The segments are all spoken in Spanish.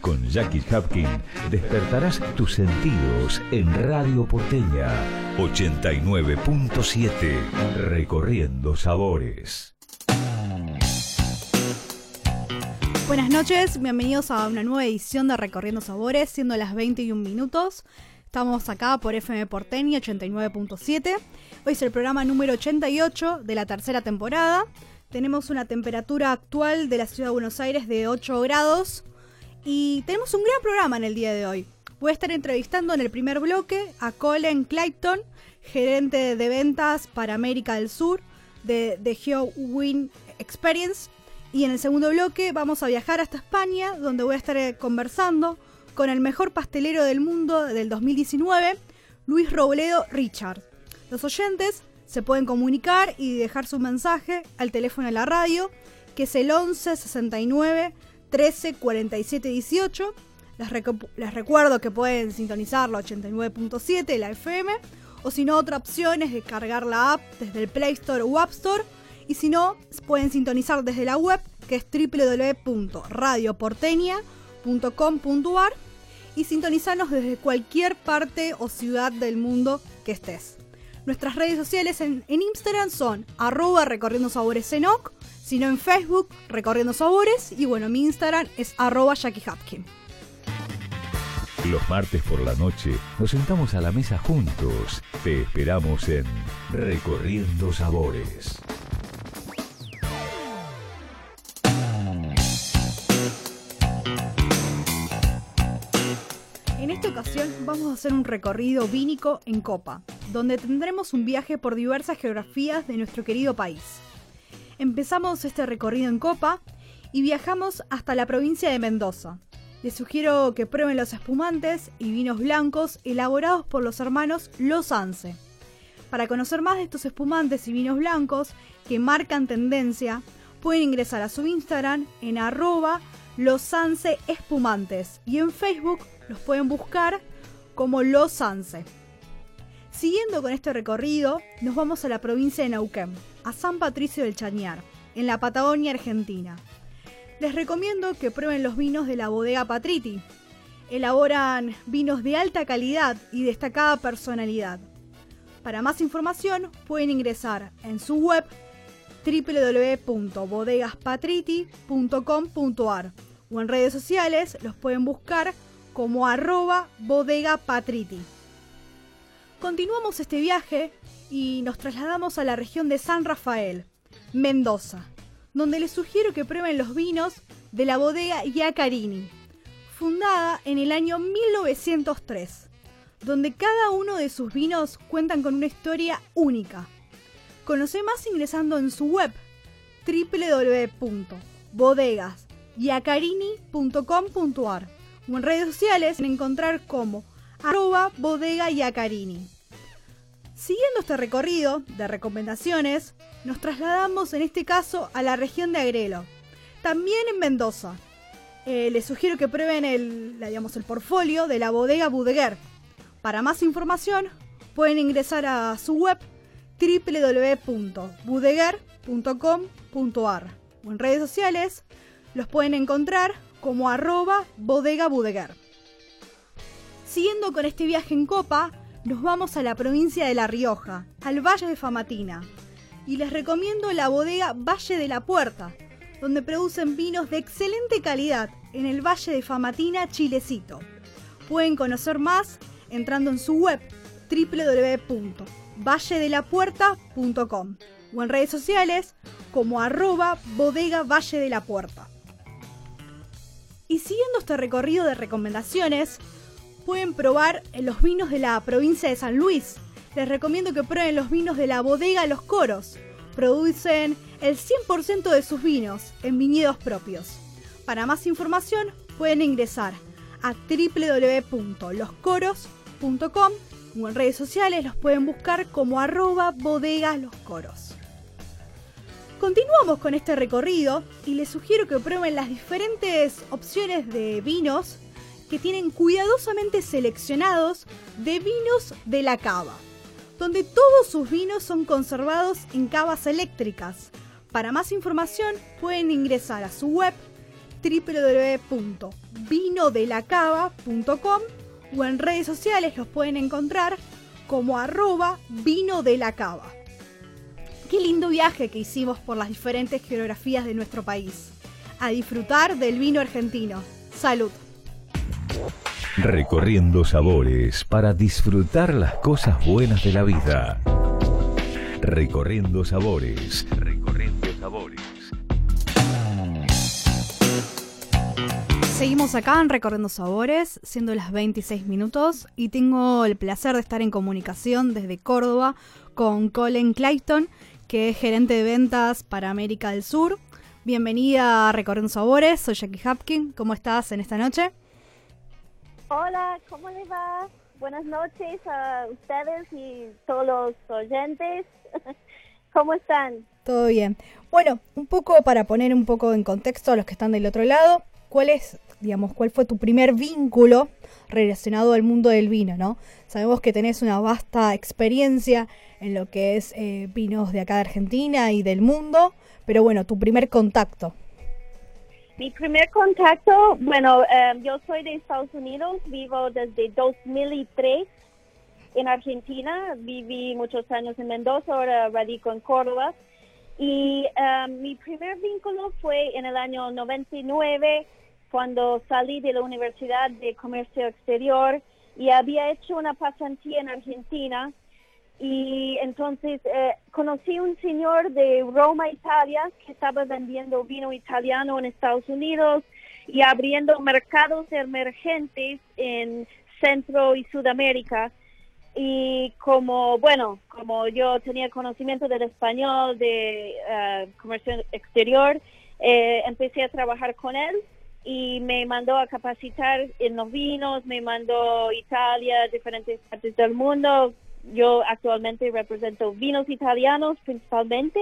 Con Jackie Hapkin despertarás tus sentidos en Radio Porteña 89.7 Recorriendo Sabores. Buenas noches, bienvenidos a una nueva edición de Recorriendo Sabores, siendo las 21 minutos. Estamos acá por FM Porteña 89.7. Hoy es el programa número 88 de la tercera temporada. Tenemos una temperatura actual de la ciudad de Buenos Aires de 8 grados y tenemos un gran programa en el día de hoy. Voy a estar entrevistando en el primer bloque a Colin Clayton, gerente de ventas para América del Sur de The Experience. Y en el segundo bloque vamos a viajar hasta España, donde voy a estar eh, conversando con el mejor pastelero del mundo del 2019, Luis Robledo Richard. Los oyentes se pueden comunicar y dejar su mensaje al teléfono de la radio, que es el 11 69 13 47 18. Les, recuerdo que pueden sintonizar la 89.7, la FM, o si no, otra opción es descargar la app desde el Play Store o App Store. Y si no, pueden sintonizar desde la web, que es www.radioporteña.com.ar y sintonizarnos desde cualquier parte o ciudad del mundo que estés. Nuestras redes sociales en, Instagram son arroba recorriendo sabores sino en Facebook recorriendo sabores y bueno, mi Instagram es arroba Jackie Hapkin. Los martes por la noche nos sentamos a la mesa juntos. Te esperamos en Recorriendo Sabores. En esta ocasión vamos a hacer un recorrido vínico en Copa, donde tendremos un viaje por diversas geografías de nuestro querido país. Empezamos este recorrido en Copa y viajamos hasta la provincia de Mendoza. Les sugiero que prueben los espumantes y vinos blancos elaborados por los hermanos Los Anse. Para conocer más de estos espumantes y vinos blancos que marcan tendencia, pueden ingresar a su Instagram en arroba Los Espumantes y en Facebook los pueden buscar como Los Anse. Siguiendo con este recorrido, nos vamos a la provincia de Neuquén, a San Patricio del Chañar, en la Patagonia Argentina. Les recomiendo que prueben los vinos de la bodega Patriti. Elaboran vinos de alta calidad y destacada personalidad. Para más información pueden ingresar en su web www.bodegaspatriti.com.ar o en redes sociales los pueden buscar como arroba bodegapatriti. Continuamos este viaje y nos trasladamos a la región de San Rafael, Mendoza, donde les sugiero que prueben los vinos de la bodega Iacarini, fundada en el año 1903, donde cada uno de sus vinos cuentan con una historia única. Conoce más ingresando en su web www.bodegasyakarini.com.ar o en redes sociales en encontrar como arroba bodega yacarini. Siguiendo este recorrido de recomendaciones, nos trasladamos en este caso a la región de Agrelo, también en Mendoza. Eh, les sugiero que prueben el, digamos, el portfolio de la bodega Budeguer. Para más información pueden ingresar a su web www.budeguer.com.ar o en redes sociales los pueden encontrar como arroba bodega Budeguer. Siguiendo con este viaje en copa, nos vamos a la provincia de La Rioja, al Valle de Famatina. Y les recomiendo la bodega Valle de la Puerta, donde producen vinos de excelente calidad en el Valle de Famatina, Chilecito. Pueden conocer más entrando en su web www.valledelapuerta.com o en redes sociales como arroba bodega Valle de la Puerta. Y siguiendo este recorrido de recomendaciones, pueden probar los vinos de la provincia de San Luis. Les recomiendo que prueben los vinos de la bodega Los Coros. Producen el 100% de sus vinos en viñedos propios. Para más información pueden ingresar a bodegasloscoros.com o en redes sociales los pueden buscar como arroba bodegasloscoros. Continuamos con este recorrido y les sugiero que prueben las diferentes opciones de vinos que tienen cuidadosamente seleccionados de vinos de la cava, donde todos sus vinos son conservados en cavas eléctricas. Para más información pueden ingresar a su web www.vinodelacava.com o en redes sociales los pueden encontrar como arroba vino de la cava. Qué lindo viaje que hicimos por las diferentes geografías de nuestro país. A disfrutar del vino argentino. Salud. Recorriendo sabores para disfrutar las cosas buenas de la vida. Recorriendo sabores. Recorriendo sabores. Seguimos acá en Recorriendo Sabores, siendo las 26 minutos, y tengo el placer de estar en comunicación desde Córdoba con Colin Clayton, que es gerente de ventas para América del Sur. Bienvenida a Recorriendo Sabores, soy Jackie Hapkin. ¿Cómo estás en esta noche? Hola, ¿cómo les va? Buenas noches a ustedes y todos los oyentes. ¿Cómo están? Todo bien. Bueno, un poco para poner un poco en contexto a los que están del otro lado, ¿cuál es digamos, cuál fue tu primer vínculo relacionado al mundo del vino, ¿no? Sabemos que tenés una vasta experiencia en lo que es eh, vinos de acá de Argentina y del mundo, pero bueno, tu primer contacto. Mi primer contacto, bueno, em, yo soy de Estados Unidos, vivo desde 2003 en Argentina, viví muchos años en Mendoza, ahora radico en Córdoba. Y em, mi primer vínculo fue en el año 99 cuando salí de la Universidad de Comercio Exterior y había hecho una pasantía en Argentina y entonces eh, conocí un señor de Roma, Italia, que estaba vendiendo vino italiano en Estados Unidos y abriendo mercados emergentes en Centro y Sudamérica. Y como, bueno, como yo tenía conocimiento del español, de eh, comercio exterior, eh, empecé a trabajar con él y me mandó a capacitar en los vinos, me mandó a Italia, diferentes partes del mundo. Yo actualmente represento vinos italianos principalmente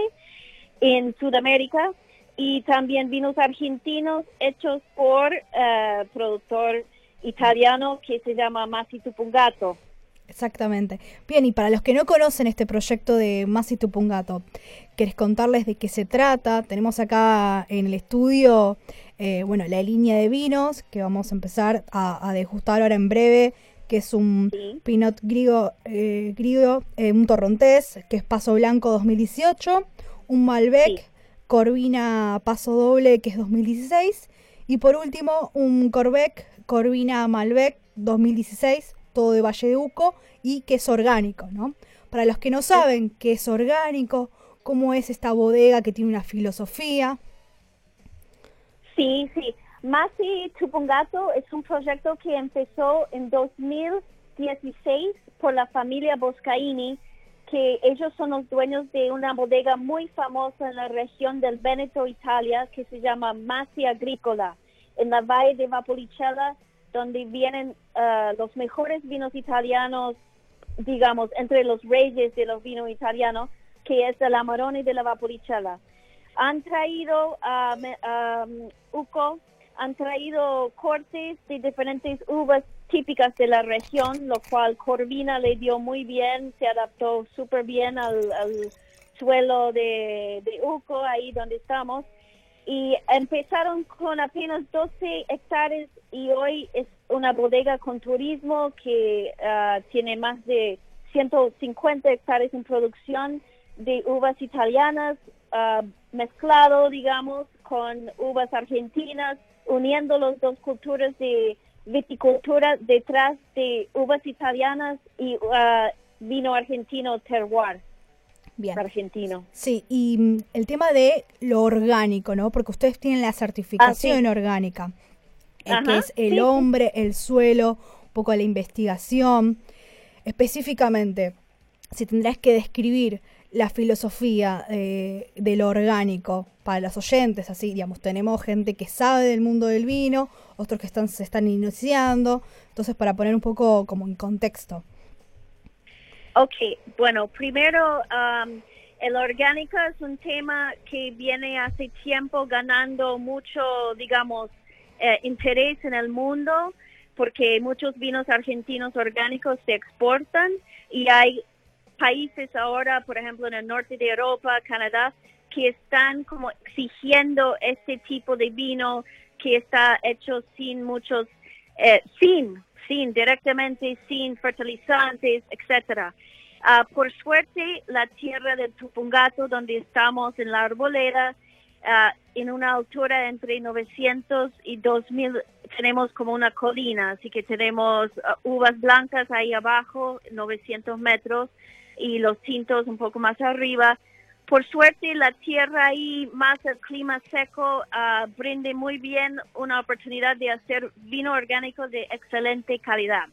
en Sudamérica y también vinos argentinos hechos por uh, productor italiano que se llama Masi Tupungato. Exactamente. Bien, y para los que no conocen este proyecto de Masi Tupungato, ¿querés contarles de qué se trata? Tenemos acá en el estudio eh, bueno, la línea de vinos que vamos a empezar a, degustar ahora en breve, que es un Pinot Grigo, eh, eh, un Torrontés, que es Paso Blanco 2018, un Malbec Corvina Paso Doble, que es 2016, y por último un Corbec Corvina Malbec 2016, todo de Valle de Uco, y que es orgánico, ¿no? Para los que no saben qué es orgánico, cómo es esta bodega que tiene una filosofía, Sí, sí. Masi Chupungato es un proyecto que empezó en 2016 por la familia Boscaini, que ellos son los dueños de una bodega muy famosa en la región del Veneto, Italia, que se llama Masi Agrícola, en la valle de Vapolicella, donde vienen uh, los mejores vinos italianos, digamos, entre los reyes de los vinos italianos, que es el Amarone de la Vapolicella. Han traído a um, UCO, han traído cortes de diferentes uvas típicas de la región, lo cual Corvina le dio muy bien, se adaptó súper bien al, suelo de, de UCO, ahí donde estamos. Y empezaron con apenas 12 hectáreas y hoy es una bodega con turismo que uh, tiene más de 150 hectáreas en producción de uvas italianas, uh, mezclado, digamos, con uvas argentinas, uniendo las dos culturas de viticultura detrás de uvas italianas y uh, vino argentino terroir. Bien. Argentino. Sí, y mm, el tema de lo orgánico, ¿no? Porque ustedes tienen la certificación ah, orgánica, eh, que es el hombre, el suelo, un poco la investigación. Específicamente, si tendrás que describir la filosofía eh, de lo orgánico para los oyentes, así, digamos, tenemos gente que sabe del mundo del vino, otros que están, se están iniciando, entonces para poner un poco como en contexto. Ok, bueno, primero, um, el orgánico es un tema que viene hace tiempo ganando mucho, digamos, eh, interés en el mundo porque muchos vinos argentinos orgánicos se exportan y hay países ahora, por ejemplo, en el norte de Europa, Canadá, que están como exigiendo este tipo de vino que está hecho sin muchos, eh, sin, sin, directamente sin fertilizantes, etcétera. Ah, por suerte, la tierra de Tupungato, donde estamos en la arboleda, uh, en una altura entre 900 y 2000, tenemos como una colina, así que tenemos uvas blancas ahí abajo, 900 metros, y los tintos un poco más arriba. Por suerte, la tierra ahí, más el clima seco, uh, brinde muy bien una oportunidad de hacer vino orgánico de excelente calidad.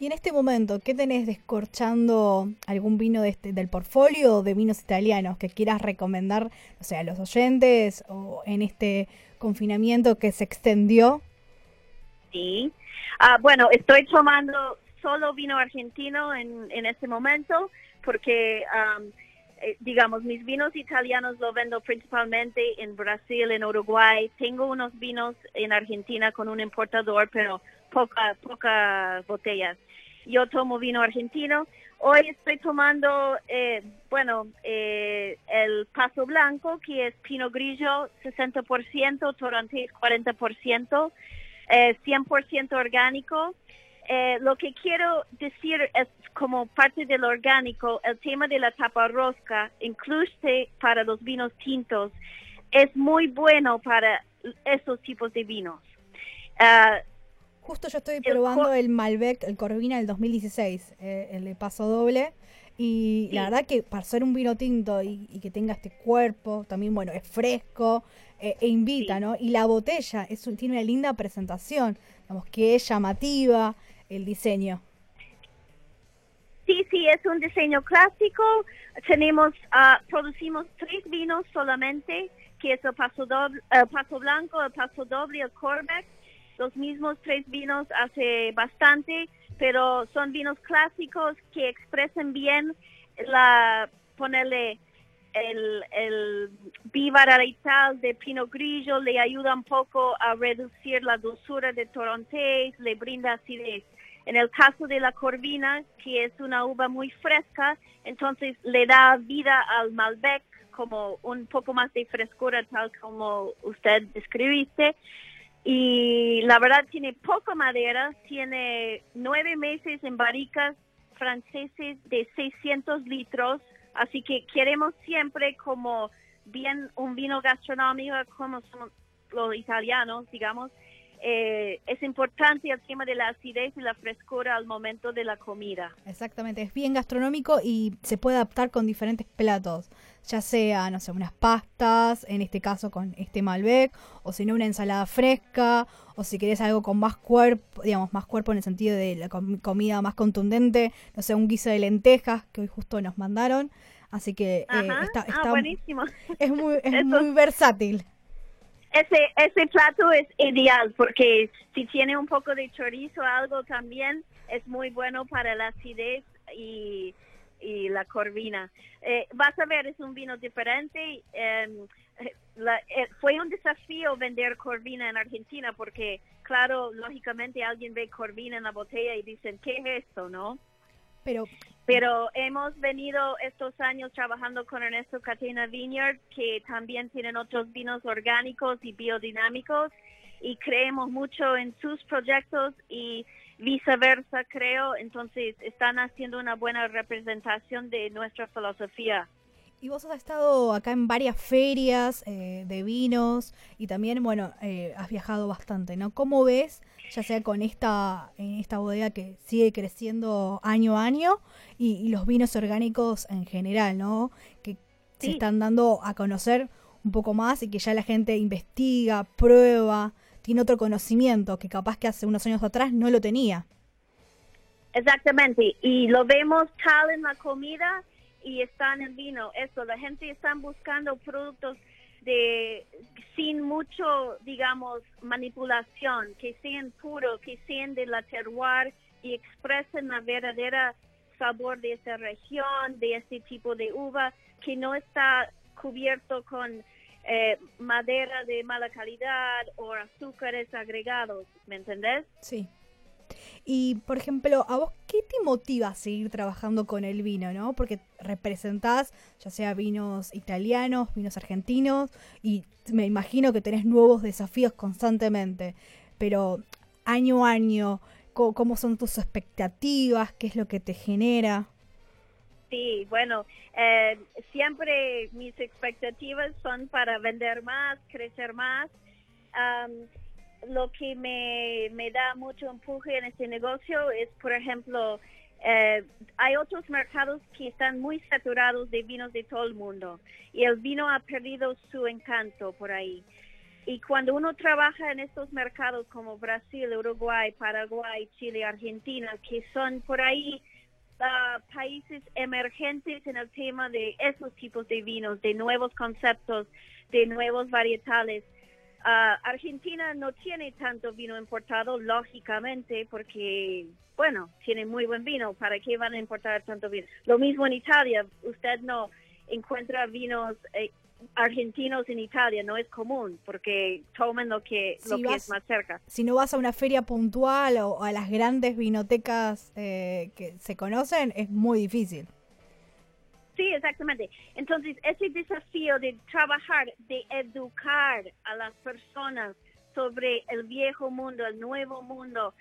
Y en este momento, ¿qué tenés descorchando algún vino de este, del portfolio de vinos italianos que quieras recomendar, o sea, a los oyentes o en este confinamiento que se extendió? Sí. Ah, bueno, estoy tomando solo vino argentino en, en este momento porque, eh, digamos, mis vinos italianos los vendo principalmente en Brasil, en Uruguay. Tengo unos vinos en Argentina con un importador, pero pocas poca botellas. Yo tomo vino argentino. Hoy estoy tomando, eh, bueno, eh, el Paso Blanco, que es Pino Grillo, 60%, Torrontés 40%, eh, 100% orgánico. Eh, lo que quiero decir es como parte del orgánico, el tema de la tapa rosca, incluso para los vinos tintos, es muy bueno para esos tipos de vinos. Uh, Justo yo estoy probando el Malbec, el Corvina del 2016, eh, el de paso doble. Y la verdad que para ser un vino tinto y, que tenga este cuerpo, también bueno, es fresco eh, e invita, ¿no? Y la botella es tiene una linda presentación, digamos que es llamativa el diseño. Sí, sí, es un diseño clásico. Tenemos, uh, producimos tres vinos solamente, que es el paso, doble, paso blanco, el paso doble, el Corbeck los mismos tres vinos hace bastante, pero son vinos clásicos que expresan bien la, ponerle el, el tal de Pinot Grillo, le ayuda un poco a reducir la dulzura de Torontés, le brinda acidez. En el caso de la Corvina, que es una uva muy fresca, entonces le da vida al Malbec como un poco más de frescura, tal como usted describiste. Y la verdad tiene poca madera, tiene nueve meses en barricas franceses de 600 litros, así que queremos siempre como bien un vino gastronómico como son los italianos, digamos, eh, es importante el tema de la acidez y la frescura al momento de la comida. Exactamente, es bien gastronómico y se puede adaptar con diferentes platos, ya sea, no sé, unas pastas, en este caso con este Malbec, o si no una ensalada fresca, o si querés algo con más cuerpo, digamos, más cuerpo en el sentido de la comida más contundente, no sé, un guiso de lentejas que hoy justo nos mandaron. Así que eh, está, ah, buenísimo. es muy, es muy versátil ese, ese plato es ideal porque si tiene un poco de chorizo o algo también es muy bueno para la acidez y, y la corvina. Eh, vas a ver, es un vino diferente. Em, eh, fue un desafío vender corvina en Argentina porque, claro, lógicamente alguien ve corvina en la botella y dicen, ¿qué es esto, no? Pero, hemos venido estos años trabajando con Ernesto Catena Vineyard, que también tienen otros vinos orgánicos y biodinámicos, y creemos mucho en sus proyectos y viceversa, creo. Entonces, están haciendo una buena representación de nuestra filosofía. Y vos has estado acá en varias ferias eh, de vinos y también, bueno, eh, has viajado bastante, ¿no? ¿Cómo ves, ya sea con esta, en esta bodega que sigue creciendo año a año y, los vinos orgánicos en general, ¿no? Que se están dando a conocer un poco más y que ya la gente investiga, prueba, tiene otro conocimiento que capaz que hace unos años atrás no lo tenía. Exactamente, y lo vemos tal en la comida y está en vino. Eso, la gente está buscando productos de sin mucho, digamos, manipulación, que sean puros, que sean de la terroir y expresen la verdadera sabor de esa región, de este tipo de uva, que no está cubierto con eh, madera de mala calidad o azúcares agregados, ¿me entendés? Sí. Y, por ejemplo, ¿a vos qué te motiva a seguir trabajando con el vino, no? Porque representás ya sea vinos italianos, vinos argentinos, y me imagino que tenés nuevos desafíos constantemente. Pero, año a año, ¿cómo, son tus expectativas? ¿Qué es lo que te genera? Sí, bueno, eh, siempre mis expectativas son para vender más, crecer más lo que me, me da mucho empuje en este negocio es, por ejemplo, eh, hay otros mercados que están muy saturados de vinos de todo el mundo y el vino ha perdido su encanto por ahí. Y cuando uno trabaja en estos mercados como Brasil, Uruguay, Paraguay, Chile, Argentina, que son por ahí uh, países emergentes en el tema de esos tipos de vinos, de nuevos conceptos, de nuevos varietales, Ah, Argentina no tiene tanto vino importado, lógicamente, porque, bueno, tiene muy buen vino. ¿Para qué van a importar tanto vino? Lo mismo en Italia. Usted no encuentra vinos eh, argentinos en Italia, no es común, porque toman lo que, lo que es más cerca. Si no vas a una feria puntual o a las grandes vinotecas eh, que se conocen, es muy difícil. Sí, exactamente. Entonces, ese desafío de trabajar, de educar a las personas sobre el viejo mundo, el nuevo mundo,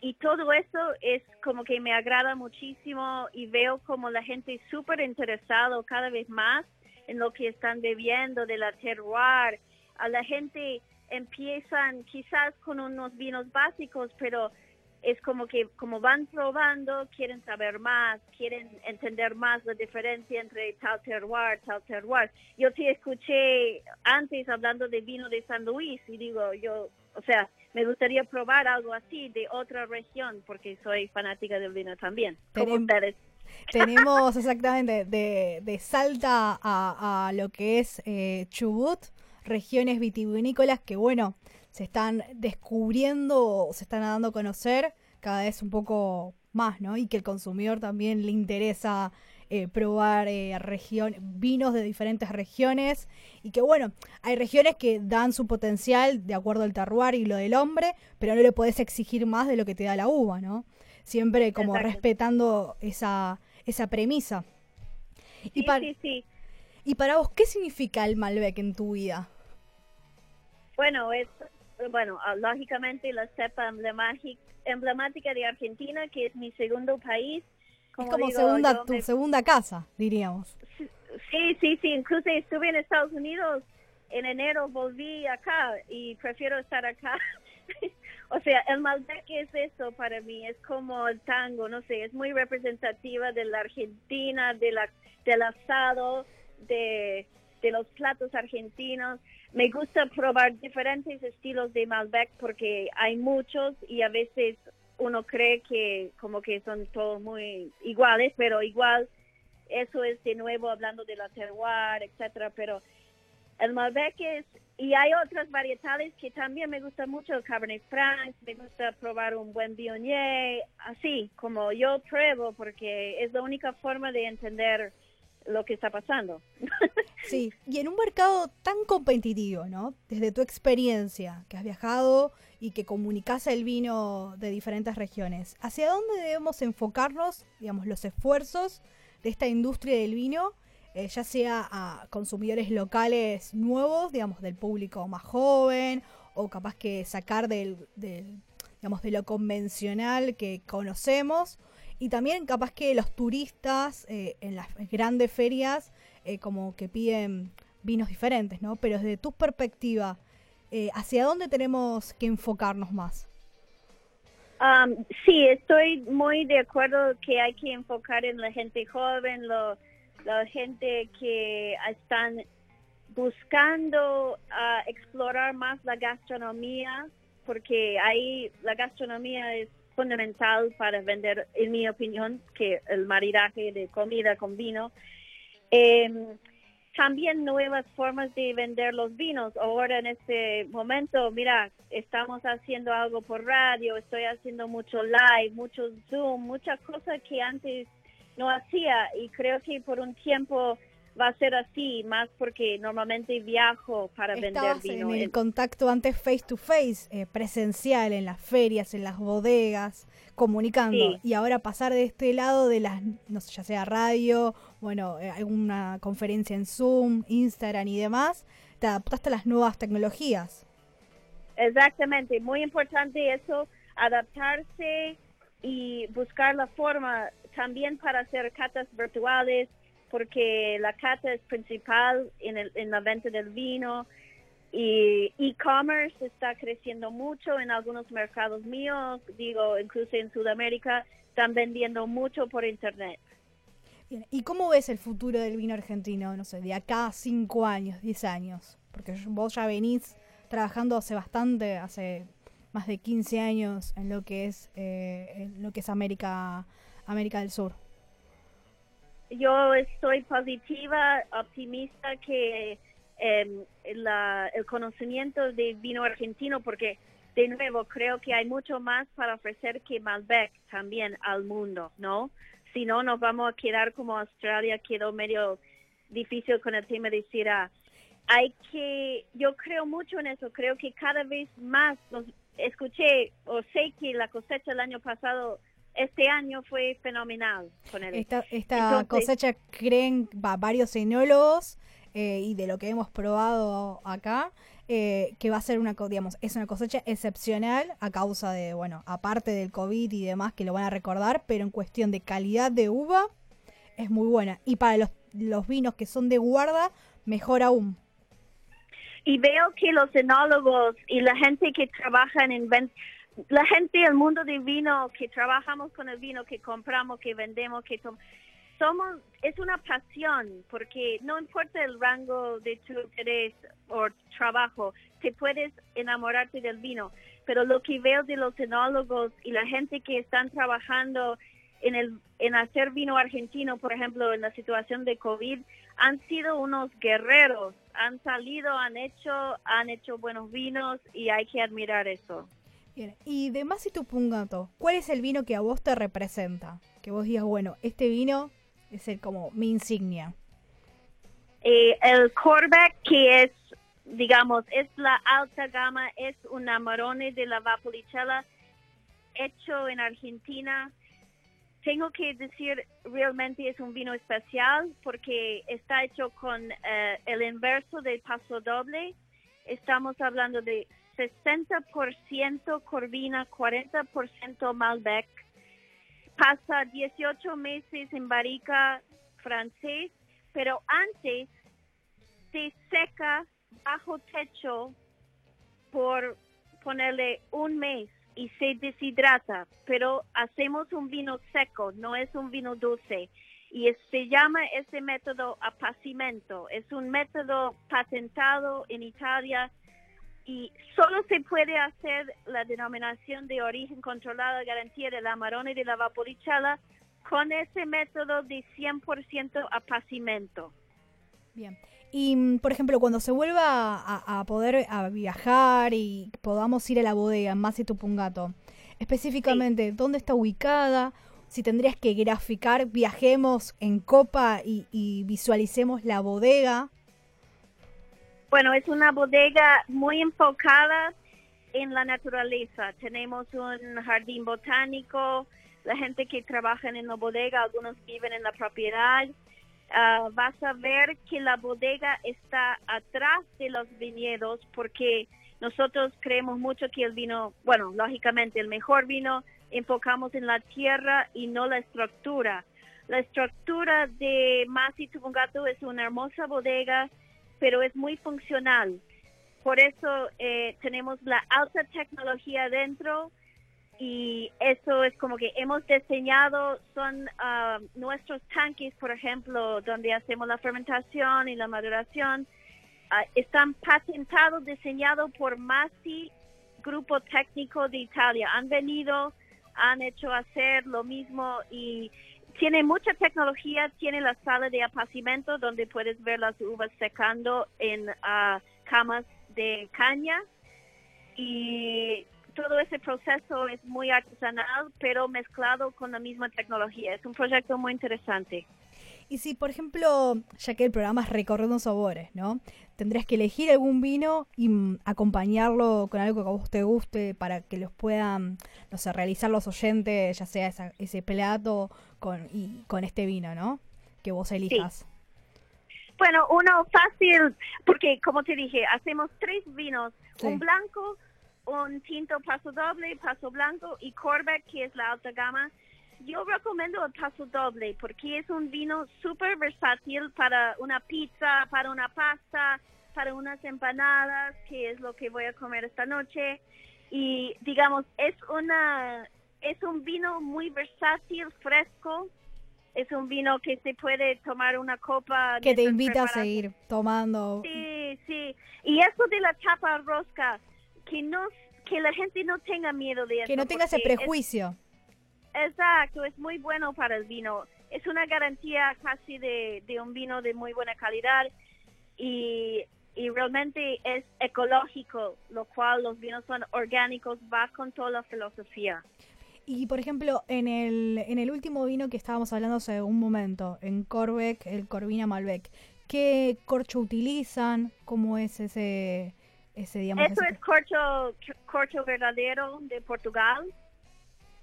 y todo eso es como que me agrada muchísimo y veo como la gente súper interesado cada vez más en lo que están bebiendo de la terroir. A la gente empiezan quizás con unos vinos básicos, pero es como que como van probando, quieren saber más, quieren entender más la diferencia entre tal terroir, tal terroir. Yo te escuché antes hablando de vino de San Luis y digo, yo, o sea, me gustaría probar algo así de otra región porque soy fanática del vino también. Tenemos exactamente de, de Salta a, a, lo que es eh, Chubut, regiones vitivinícolas que bueno, se están descubriendo, se están dando a conocer cada vez un poco más, ¿no? Y que el consumidor también le interesa eh, probar eh, vinos de diferentes regiones y que bueno, hay regiones que dan su potencial de acuerdo al terroir y lo del hombre, pero no le podés exigir más de lo que te da la uva, ¿no? Siempre como respetando esa, esa premisa. y para, sí, sí. ¿Y para vos qué significa el Malbec en tu vida? Bueno, es bueno, ah, lógicamente la cepa emblemática de Argentina, que es mi segundo país. Como es como segunda, tu segunda casa, diríamos. Sí, sí, sí. Incluso estuve en Estados Unidos en enero, volví acá y prefiero estar acá. o sea, el Malbec es eso para mí, es como el tango, no sé, es muy representativa de la Argentina, de la, del asado, de, de los platos argentinos me gusta probar diferentes estilos de Malbec porque hay muchos y a veces uno cree que como que son todos muy iguales, pero igual eso es de nuevo hablando de la terroir, etcétera, pero el Malbec es y hay otras varietales que también me gusta mucho, el Cabernet Franc, me gusta probar un buen Viognier, así como yo pruebo porque es la única forma de entender lo que está pasando. Sí, y en un mercado tan competitivo, ¿no? Desde tu experiencia, que has viajado y que comunicas el vino de diferentes regiones, ¿hacia dónde debemos enfocarnos, digamos, los esfuerzos de esta industria del vino, eh, ya sea a consumidores locales nuevos, digamos, del público más joven, o capaz que sacar del, del digamos, de lo convencional que conocemos, y también capaz que los turistas eh, en las grandes ferias eh, como que piden vinos diferentes, ¿no? Pero desde tu perspectiva, eh, ¿hacia dónde tenemos que enfocarnos más? Um, sí, estoy muy de acuerdo que hay que enfocar en la gente joven, la gente que están buscando uh, explorar más la gastronomía, porque ahí la gastronomía es fundamental para vender, en mi opinión, que el maridaje de comida con vino. Em, también nuevas formas de vender los vinos. Ahora en este momento, mira, estamos haciendo algo por radio, estoy haciendo mucho live, mucho Zoom, muchas cosas que antes no hacía y creo que por un tiempo va a ser así, más porque normalmente viajo para vender vino. en el contacto antes face to face, eh, presencial, en las ferias, en las bodegas, comunicando. Y ahora pasar de este lado de las, no sé, ya sea radio, bueno, eh, alguna conferencia en Zoom, Instagram y demás, te adaptaste a las nuevas tecnologías. Exactamente, muy importante eso, adaptarse y buscar la forma también para hacer catas virtuales, porque la cata es principal en, el, en la venta del vino y e-commerce está creciendo mucho en algunos mercados míos, digo, incluso en Sudamérica, están vendiendo mucho por internet. ¿Y cómo ves el futuro del vino argentino, no sé, de acá a cinco años, diez años? Porque vos ya venís trabajando hace bastante, hace más de 15 años en lo que es eh, en lo que es América América del Sur yo estoy positiva, optimista que em, el conocimiento de vino argentino, porque de nuevo creo que hay mucho más para ofrecer que Malbec también al mundo, ¿no? Si no, nos vamos a quedar como Australia quedó medio difícil con el tema de Syrah. Hay que, yo creo mucho en eso, creo que cada vez más, escuché o sé que la cosecha el año pasado este año fue fenomenal con Esta, esta cosecha creen va, varios enólogos eh, y de lo que hemos probado acá, eh, que va a ser una, digamos, es una cosecha excepcional a causa de, bueno, aparte del COVID y demás que lo van a recordar, pero en cuestión de calidad de uva es muy buena. Y para los, los vinos que son de guarda, mejor aún. Y veo que los enólogos y la gente que trabaja en la gente del mundo del vino, que trabajamos con el vino, que compramos, que vendemos, que somos, es una pasión, porque no importa el rango de tu interés o trabajo, te puedes enamorarte del vino. Pero lo que veo de los enólogos y la gente que están trabajando en, el, en hacer vino argentino, por ejemplo, en la situación de COVID, han sido unos guerreros, han salido, han hecho, han hecho buenos vinos y hay que admirar eso. Y de Masi Tupungato, ¿cuál es el vino que a vos te representa? Que vos digas, bueno, este vino es el como mi insignia. Eh, el Corbeck, que es, digamos, es la alta gama, es un Amarone de la Vapolicella hecho en Argentina. Tengo que decir, realmente es un vino especial porque está hecho con eh, el inverso del paso doble. Estamos hablando de 60% Corvina, 40% Malbec. Pasa 18 meses en barrica francés, pero antes se seca bajo techo por ponerle un mes y se deshidrata, pero hacemos un vino seco, no es un vino dulce. Y se llama ese método apacimento. Es un método patentado en Italia y solo se puede hacer la denominación de origen controlada garantía de la marona y de la vaporizada con ese método de 100% apacimento. Bien. Y, mm, por ejemplo, cuando se vuelva a, poder a viajar y podamos ir a la bodega en Tupungato, específicamente, ¿dónde está ubicada? Si tendrías que graficar, viajemos en copa y visualicemos la bodega. Bueno, es una bodega muy enfocada en la naturaleza. Tenemos un jardín botánico, la gente que trabaja en la bodega, algunos viven en la propiedad. Ah, vas a ver que la bodega está atrás de los viñedos porque nosotros creemos mucho que el vino, bueno, lógicamente el mejor vino enfocamos en la tierra y no la estructura. La estructura de Masi Tubungato es una hermosa bodega pero es muy funcional. Por eso eh, tenemos la alta tecnología dentro y eso es como que hemos diseñado, son ah, nuestros tanques, por ejemplo, donde hacemos la fermentación y la maduración, ah, están patentados, diseñados por Masi, grupo técnico de Italia. Han venido han hecho hacer lo mismo y tiene mucha tecnología, tiene la sala de apacimiento donde puedes ver las uvas secando en ah, camas de caña y todo ese proceso es muy artesanal, pero mezclado con la misma tecnología. Es un proyecto muy interesante. Y si, por ejemplo, ya que el programa es Recorriendo Sabores, ¿no? Tendrías que elegir algún vino y mm, acompañarlo con algo que a vos te guste para que los puedan, no sé, realizar los oyentes, ya sea ese plato con, y, con este vino, ¿no? Que vos elijas. Bueno, uno fácil, porque como te dije, hacemos tres vinos, un blanco, un tinto paso doble, paso blanco y Corbec, que es la alta gama yo recomiendo el paso doble porque es un vino súper versátil para una pizza, para una pasta, para unas empanadas, que es lo que voy a comer esta noche. Y digamos, es una es un vino muy versátil, fresco. Es un vino que se puede tomar una copa. Que te invita a seguir tomando. Sí, sí. Y eso de la chapa rosca, que no que la gente no tenga miedo de eso. Que no tenga ese prejuicio. Exacto, es muy bueno para el vino. Es una garantía casi de, un vino de muy buena calidad y, y, realmente es ecológico, lo cual los vinos son orgánicos, va con toda la filosofía. Y por ejemplo, en el, en el último vino que estábamos hablando hace un momento, en Corbec, el Corvina Malbec, ¿qué corcho utilizan? ¿Cómo es ese, ese digamos? Eso es corcho, corcho verdadero de Portugal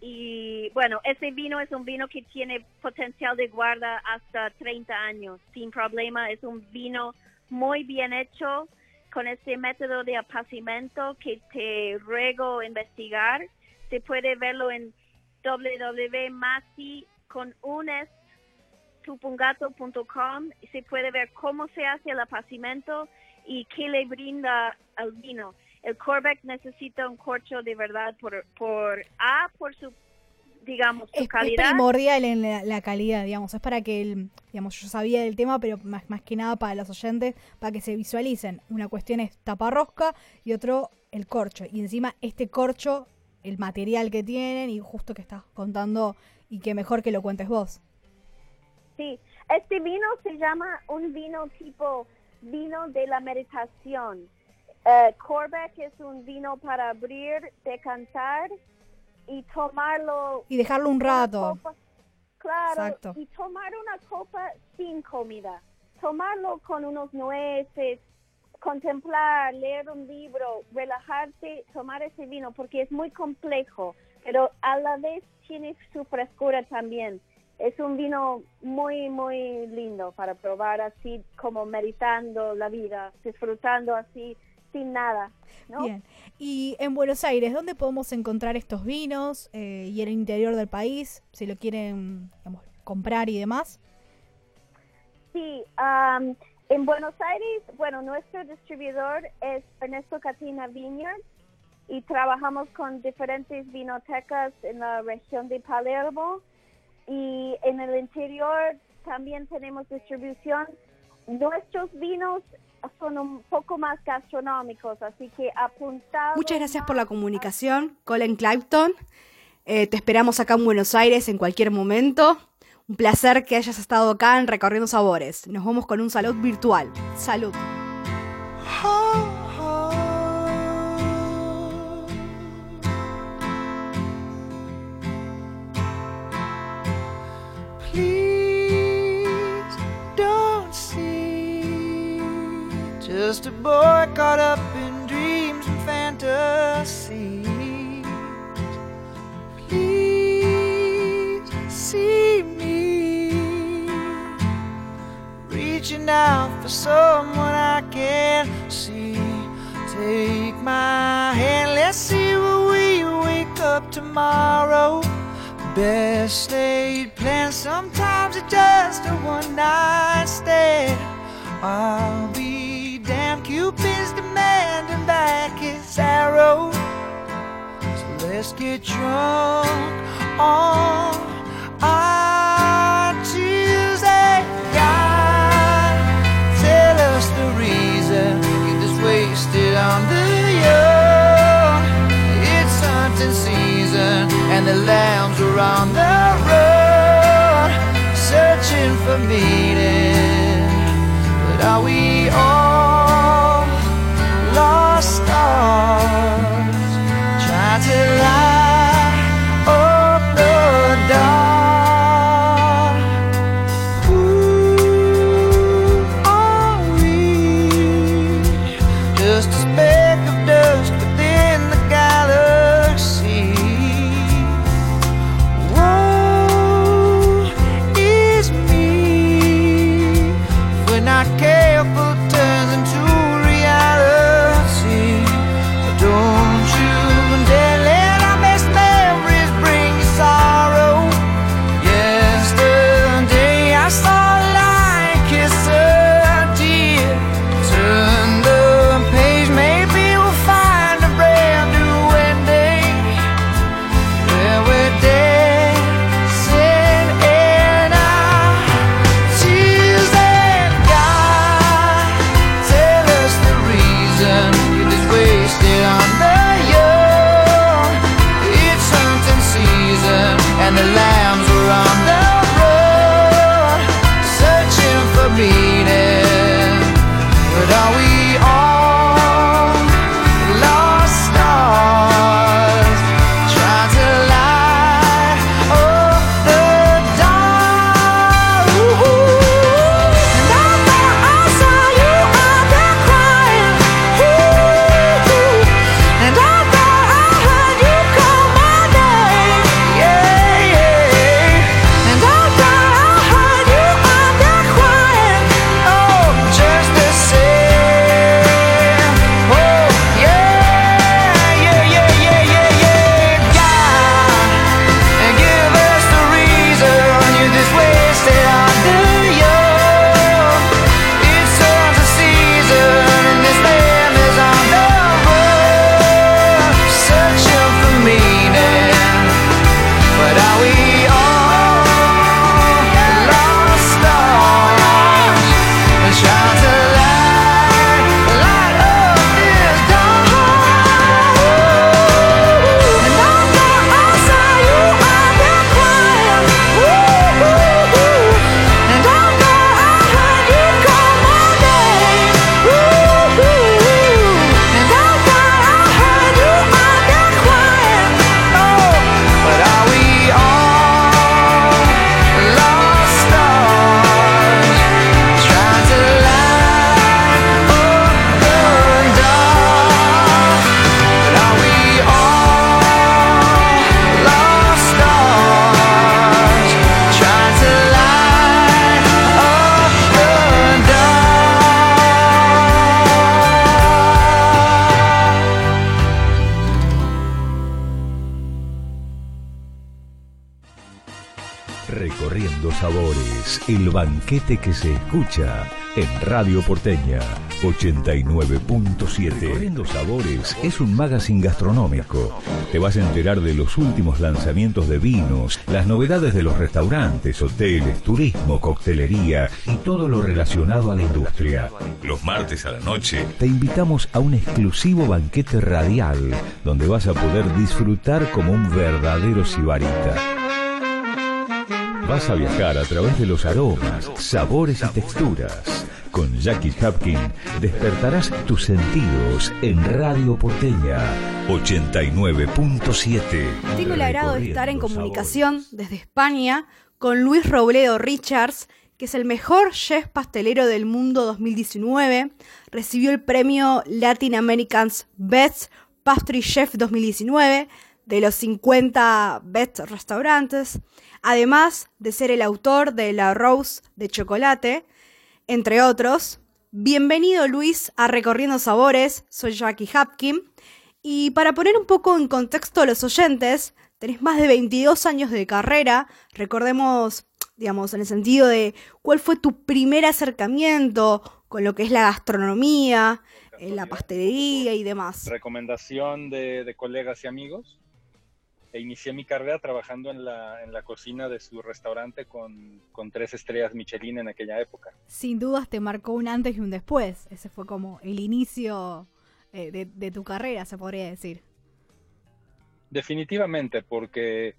y bueno, ese vino es un vino que tiene potencial de guarda hasta 30 años sin problema. Es un vino muy bien hecho con ese método de apacimiento que te ruego investigar. Se puede verlo en www.masi con y se puede ver cómo se hace el apacimiento y qué le brinda al vino el Corbec necesita un corcho de verdad por, por A, por su, digamos, su calidad. Es primordial en la, calidad, digamos, es para que, el, digamos, yo sabía del tema, pero más, más que nada para los oyentes, para que se visualicen. Una cuestión es taparrosca y otro el corcho. Y encima este corcho, el material que tienen y justo que estás contando y que mejor que lo cuentes vos. Sí, este vino se llama un vino tipo vino de la meditación Uh, Corbec es un vino para abrir, decantar y tomarlo. Y dejarlo un rato. claro, y tomar una copa sin comida. Tomarlo con unos nueces, contemplar, leer un libro, relajarte, tomar ese vino, porque es muy complejo, pero a la vez tiene su frescura también. Es un vino muy, muy lindo para probar así como meditando la vida, disfrutando así sin nada. ¿no? Bien. Y en Buenos Aires, ¿dónde podemos encontrar estos vinos eh, y el interior del país, si lo quieren comprar y demás? Sí, en Buenos Aires, bueno, nuestro distribuidor es Ernesto Catina Vineyard y trabajamos con diferentes vinotecas en la región de Palermo y en el interior también tenemos distribución. Nuestros vinos son un poco más gastronómicos, así que apuntado. Muchas gracias por la comunicación, Colin Clifton. Eh, te esperamos acá en Buenos Aires en cualquier momento. Un placer que hayas estado acá en Recorriendo Sabores. Nos vamos con un salud virtual. Salud. Just a boy caught up in dreams and fantasies. Please see me reaching out for someone I can't see. Take my hand, let's see where we wake up tomorrow. Best laid plans, sometimes it's just a one night stand. I'll be damn Cupid's demanding back his arrow. So let's get drunk on our Tuesday. God, tell us the reason you're this wasted on the young. It's hunting season and the lambs are on the road searching for meaning. But are we? Banquete que se escucha en Radio Porteña 89.7. Recorriendo sabores es un magazine gastronómico. Te vas a enterar de los últimos lanzamientos de vinos, las novedades de los restaurantes, hoteles, turismo, coctelería y todo lo relacionado a la industria. Los martes a la noche te invitamos a un exclusivo banquete radial donde vas a poder disfrutar como un verdadero sibarita. Vas a viajar a través de los aromas, sabores y texturas. Con Jackie Hapkin despertarás tus sentidos en Radio Porteña 89.7. Tengo el agrado de estar en comunicación desde España con Luis Robledo Richards, que es el mejor chef pastelero del mundo 2019. Recibió el premio Latin Americans Best Pastry Chef 2019 de los 50 Best Restaurantes, además de ser el autor de La Rose de Chocolate, entre otros. Bienvenido Luis a Recorriendo Sabores, soy Jackie Hapkin. Y para poner un poco en contexto a los oyentes, tenés más de 22 años de carrera, recordemos, digamos, en el sentido de cuál fue tu primer acercamiento con lo que es la gastronomía, eh, la pastelería y demás. recomendación de, de colegas y amigos. E inicié mi carrera trabajando en la, en la cocina de su restaurante con, con tres estrellas Michelin en aquella época. Sin dudas te marcó un antes y un después. Ese fue como el inicio eh, de, de tu carrera, se podría decir. Definitivamente, porque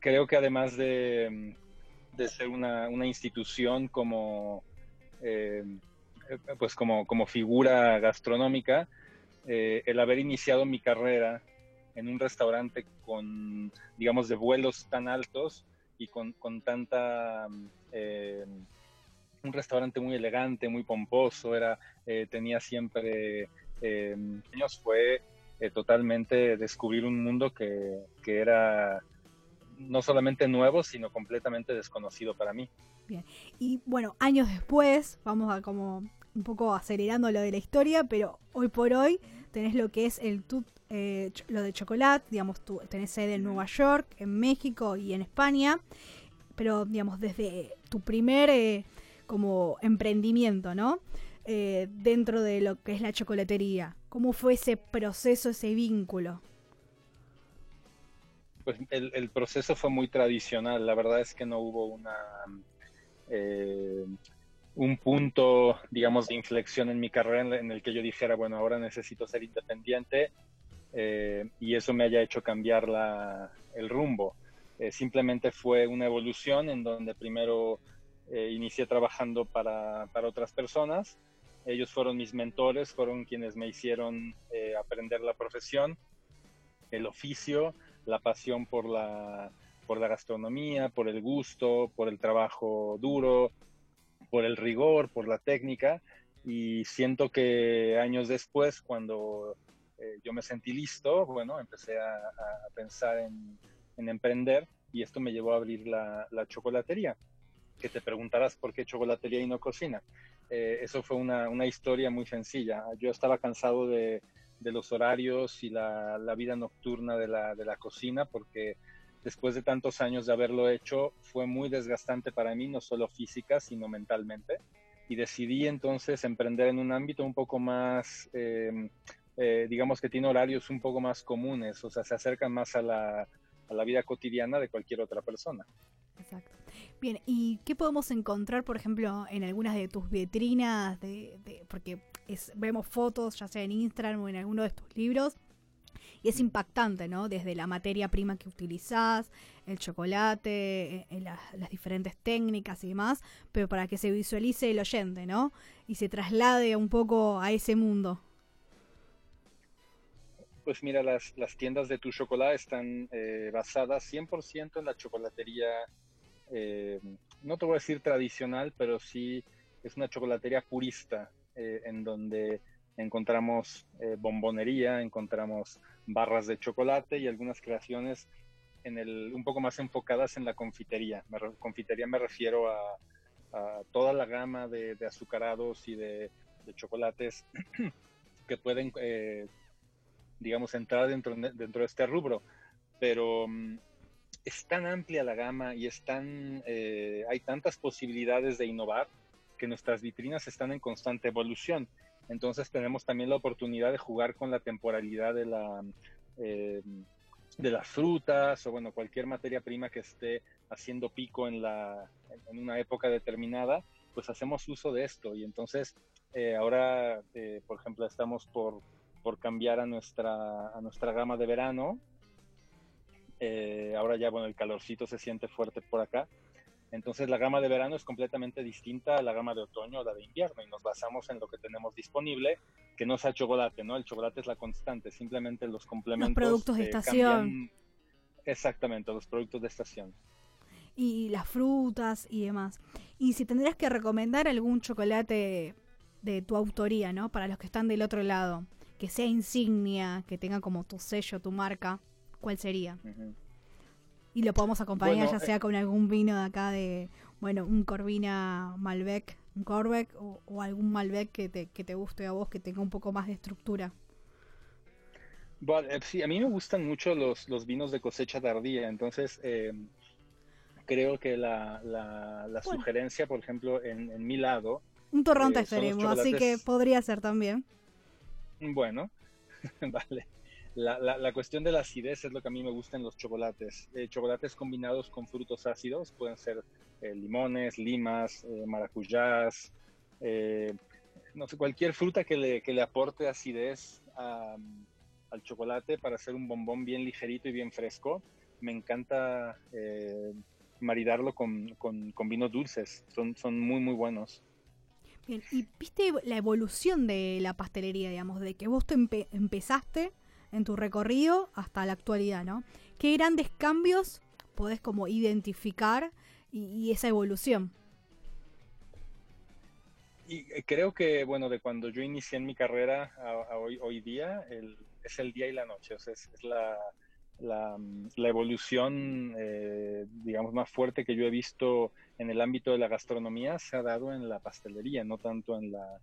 creo que además de, de ser una, una institución como, eh, pues como, como figura gastronómica, eh, el haber iniciado mi carrera en un restaurante con, digamos, de vuelos tan altos y con, con tanta... eh, un restaurante muy elegante, muy pomposo, era, eh, tenía siempre eh, años, fue eh, totalmente descubrir un mundo que, que era no solamente nuevo, sino completamente desconocido para mí. Y bueno, años después, vamos a como un poco acelerando lo de la historia, pero hoy por hoy tenés lo que es el tut, eh, lo de chocolate, digamos, tú tenés sede en Nueva York, en México y en España, pero digamos, desde tu primer eh, como emprendimiento, ¿no? Eh, dentro de lo que es la chocolatería, ¿cómo fue ese proceso, ese vínculo? Pues el, proceso fue muy tradicional, la verdad es que no hubo una... un punto, digamos, de inflexión en mi carrera en, el que yo dijera, bueno, ahora necesito ser independiente eh, y eso me haya hecho cambiar la, el rumbo. Eh, simplemente fue una evolución en donde primero eh, inicié trabajando para, para, otras personas. Ellos fueron mis mentores, fueron quienes me hicieron aprender la profesión, el oficio, la pasión por la, por la gastronomía, por el gusto, por el trabajo duro, por el rigor, por la técnica. Y siento que años después, cuando eh, yo me sentí listo, bueno, empecé a, pensar en, en, emprender y esto me llevó a abrir la, la, chocolatería. Que te preguntarás por qué chocolatería y no cocina. Eh, eso fue una, historia muy sencilla. Yo estaba cansado de, los horarios y la, vida nocturna de la cocina porque después de tantos años de haberlo hecho, fue muy desgastante para mí, no solo física, sino mentalmente. Y decidí entonces emprender en un ámbito un poco más, eh, eh, digamos que tiene horarios un poco más comunes, o sea, se acercan más a la, a la vida cotidiana de cualquier otra persona. Exacto. Bien, ¿y qué podemos encontrar, por ejemplo, en algunas de tus vitrinas? De, porque vemos fotos, ya sea en Instagram o en alguno de tus libros, y es impactante, ¿no? Desde la materia prima que utilizás, el chocolate, eh, la, las diferentes técnicas y demás, pero para que se visualice el oyente, ¿no? Y se traslade un poco a ese mundo. Pues mira, las, las tiendas de tu chocolate están eh, basadas 100% en la chocolatería, eh, no te voy a decir tradicional, pero sí es una chocolatería purista, eh, en donde encontramos eh, bombonería, encontramos barras de chocolate y algunas creaciones en el, un poco más enfocadas en la confitería. Me, confitería me refiero a, toda la gama de, azucarados y de, chocolates que pueden, eh, digamos, entrar dentro, dentro de este rubro. Pero um, es tan amplia la gama y es tan, eh, hay tantas posibilidades de innovar que nuestras vitrinas están en constante evolución. Entonces tenemos también la oportunidad de jugar con la temporalidad de, la, eh, de las frutas o bueno, cualquier materia prima que esté haciendo pico en, la, en una época determinada, pues hacemos uso de esto. Y entonces eh, ahora, eh, por ejemplo, estamos por, por cambiar a nuestra, a nuestra gama de verano. Eh, ahora ya, bueno, el calorcito se siente fuerte por acá. Entonces la gama de verano es completamente distinta a la gama de otoño o la de invierno y nos basamos en lo que tenemos disponible, que no sea chocolate, ¿no? El chocolate es la constante, simplemente los complementos. Los productos de eh, estación. Exactamente, los productos de estación. Y las frutas y demás. Y si tendrías que recomendar algún chocolate de tu autoría, ¿no? Para los que están del otro lado, que sea insignia, que tenga como tu sello, tu marca, ¿cuál sería? Uh -huh y lo podemos acompañar bueno, ya sea con algún vino de acá de, bueno, un Corvina Malbec, un Corbec o, o, algún Malbec que te, que te guste a vos, que tenga un poco más de estructura. Bueno, sí, a mí me gustan mucho los, los vinos de cosecha tardía, entonces eh, creo que la, la, la bueno. sugerencia, por ejemplo, en, en mi lado... Un torrón eh, extremo, así que podría ser también. Bueno, vale. La, la, la, cuestión de la acidez es lo que a mí me gusta en los chocolates. Eh, chocolates combinados con frutos ácidos, pueden ser eh, limones, limas, eh, maracuyás, no sé, cualquier fruta que le, que le aporte acidez a, al chocolate para hacer un bombón bien ligerito y bien fresco. Me encanta maridarlo con, con, con vinos dulces. Son, son muy, muy buenos. Bien, y viste la evolución de la pastelería, digamos, de que vos te empe- empezaste en tu recorrido hasta la actualidad, ¿no? ¿Qué grandes cambios podés como identificar y, y esa evolución? Y eh, creo que, bueno, de cuando yo inicié en mi carrera a, a hoy, hoy día, el- es el día y la noche, o sea, es, es la, la, mm, la evolución, eh, digamos, más fuerte que yo he visto en el ámbito de la gastronomía se ha dado en la pastelería, no tanto en la,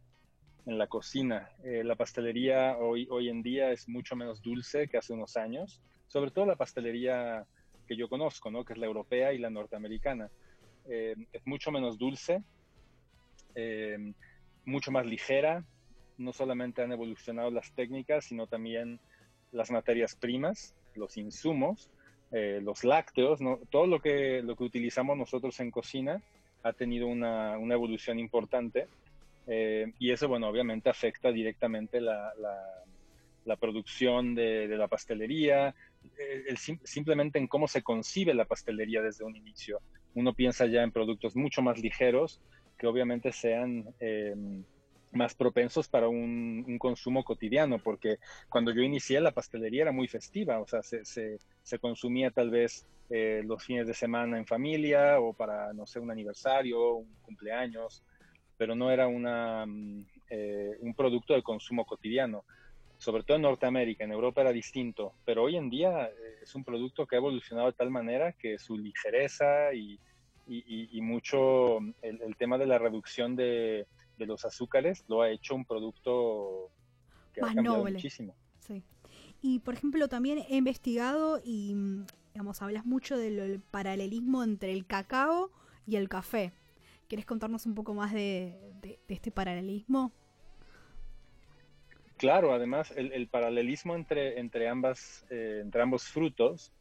en la cocina. Eh, la pastelería hoy, hoy en día es mucho menos dulce que hace unos años, sobre todo la pastelería que yo conozco, ¿no? que es la europea y la norteamericana. Eh, es mucho menos dulce, eh, mucho más ligera. No solamente han evolucionado las técnicas, sino también las materias primas, los insumos, los lácteos, todo lo que, lo que utilizamos nosotros en cocina ha tenido una, una evolución importante. Eh, y eso, bueno, obviamente afecta directamente la, la, producción de, de, la pastelería, eh, el, sim simplemente en cómo se concibe la pastelería desde un inicio. Uno piensa ya en productos mucho más ligeros que obviamente sean eh, más propensos para un, un, consumo cotidiano, porque cuando yo inicié la pastelería era muy festiva, o sea, se, se, se consumía tal vez eh, los fines de semana en familia o para, no sé, un aniversario, un cumpleaños, pero no era una, eh, un producto de consumo cotidiano. Sobre todo en Norteamérica, en Europa era distinto, pero hoy en día eh, es un producto que ha evolucionado de tal manera que su ligereza y, y, y mucho el, el, tema de la reducción de, de, los azúcares lo ha hecho un producto que Más ha cambiado noble. muchísimo. Sí. Y por ejemplo, también he investigado y, digamos, hablas mucho del paralelismo entre el cacao y el café. ¿Quieres contarnos un poco más de, este paralelismo? Claro, además el, el paralelismo entre, entre, ambas, eh, entre ambos frutos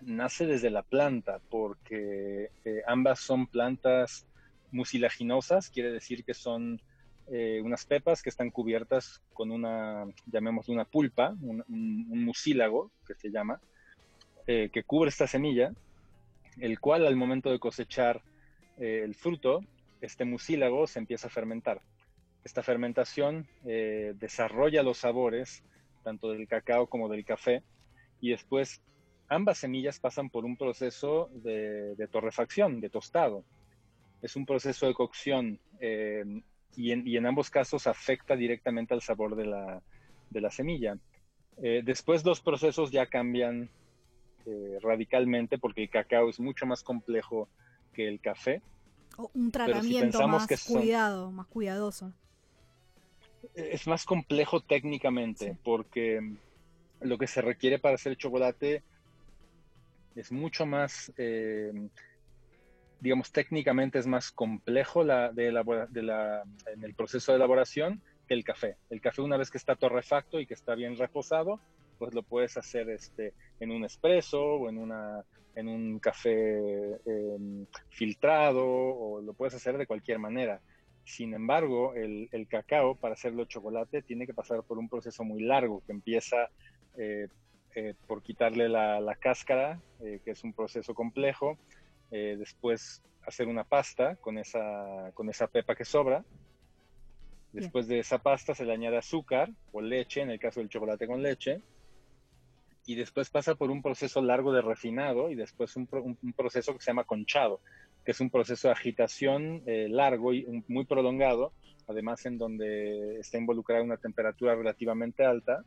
nace desde la planta, porque eh, ambas son plantas mucilaginosas, quiere decir que son eh, unas pepas que están cubiertas con una, llamémoslo una pulpa, un, un, mucílago que se llama, que cubre esta semilla, el cual al momento de cosechar eh, el fruto, este mucílago se empieza a fermentar. Esta fermentación eh, desarrolla los sabores tanto del cacao como del café y después ambas semillas pasan por un proceso de, torrefacción, de tostado. Es un proceso de cocción eh, y, en, y, en, ambos casos afecta directamente al sabor de la, de la semilla. Después los procesos ya cambian radicalmente porque el cacao es mucho más complejo que el café. Un tratamiento si más son, cuidado, más cuidadoso. Es más complejo técnicamente sí. porque lo que se requiere para hacer chocolate es mucho más, eh, digamos, técnicamente es más complejo la, de elabora, de la, en el proceso de elaboración que el café. El café una vez que está torrefacto y que está bien reposado, pues lo puedes hacer este, en un espresso o en, una, en un café eh, filtrado o lo puedes hacer de cualquier manera. Sin embargo, el, el, cacao para hacerlo chocolate tiene que pasar por un proceso muy largo que empieza eh, eh, por quitarle la, la cáscara, eh, que es un proceso complejo, eh, después hacer una pasta con esa, con esa pepa que sobra, después de esa pasta se le añade azúcar o leche, en el caso del chocolate con leche, y después pasa por un proceso largo de refinado y después un, un, un proceso que se llama conchado, que es un proceso de agitación eh, largo y un, muy prolongado, además en donde está involucrada una temperatura relativamente alta,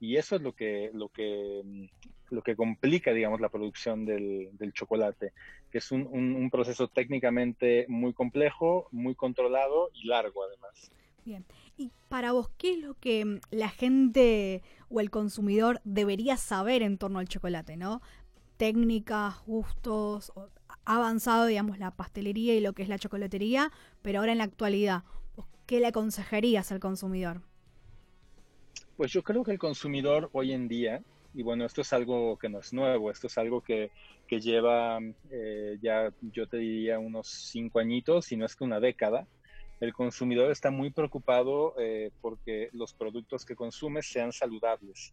y eso es lo que, lo que, lo que complica, digamos, la producción del, del chocolate, que es un, proceso técnicamente muy complejo, muy controlado y largo además. Bien, y para vos, ¿qué es lo que la gente o el consumidor debería saber en torno al chocolate, no? Técnicas, gustos, ha avanzado, digamos, la pastelería y lo que es la chocolatería, pero ahora en la actualidad, ¿qué le aconsejarías al consumidor? Pues yo creo que el consumidor hoy en día, y bueno, esto es algo que no es nuevo, esto es algo que, que lleva eh, ya, yo te diría, unos cinco añitos, si no es que una década, el consumidor está muy preocupado eh, porque los productos que consume sean saludables.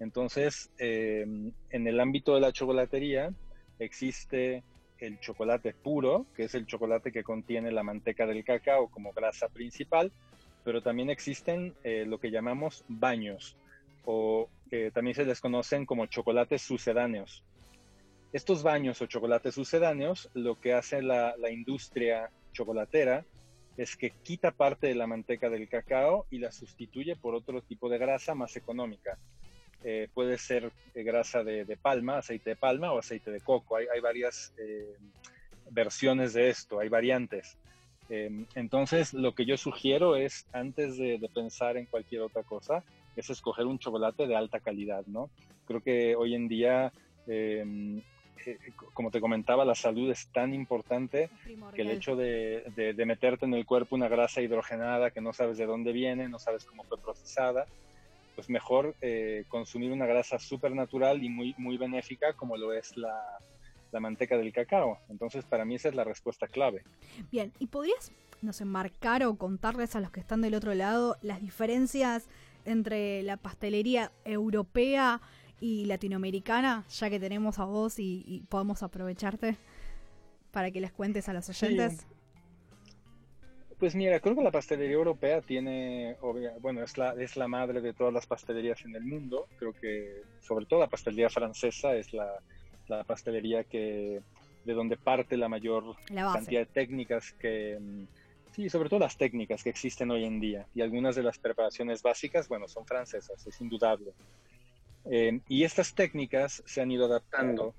Entonces, eh, en el ámbito de la chocolatería, existe el chocolate puro, que es el chocolate que contiene la manteca del cacao como grasa principal, pero también existen eh, lo que llamamos baños, o que también se les conocen como chocolates sucedáneos. Estos baños o chocolates sucedáneos, lo que hace la industria chocolatera es que quita parte de la manteca del cacao y la sustituye por otro tipo de grasa más económica. Eh, puede ser eh, grasa de, palma, aceite de palma o aceite de coco. Hay, varias eh, versiones de esto, hay variantes. Eh, entonces, lo que yo sugiero es, antes de, de, pensar en cualquier otra cosa, es escoger un chocolate de alta calidad, ¿no? Creo que hoy en día eh, eh, como te comentaba, la salud es tan importante que el hecho de, de, de, meterte en el cuerpo una grasa hidrogenada que no sabes de dónde viene, no sabes cómo fue procesada, pues mejor eh, consumir una grasa súper natural y muy, muy benéfica como lo es la, la manteca del cacao. Entonces, para mí esa es la respuesta clave. Bien, ¿y podrías, no sé, marcar o contarles a los que están del otro lado las diferencias entre la pastelería europea y latinoamericana, ya que tenemos a vos y, y podemos aprovecharte para que les cuentes a los oyentes? Sí. Pues mira, creo que la pastelería europea tiene, bueno, es la, es la madre de todas las pastelerías en el mundo. Creo que sobre todo la pastelería francesa es la, la pastelería que de donde parte la mayor la cantidad de técnicas que, mm, sí, sobre todo las técnicas que existen hoy en día. Y algunas de las preparaciones básicas, bueno, son francesas, es indudable. Eh, y estas técnicas se han ido adaptando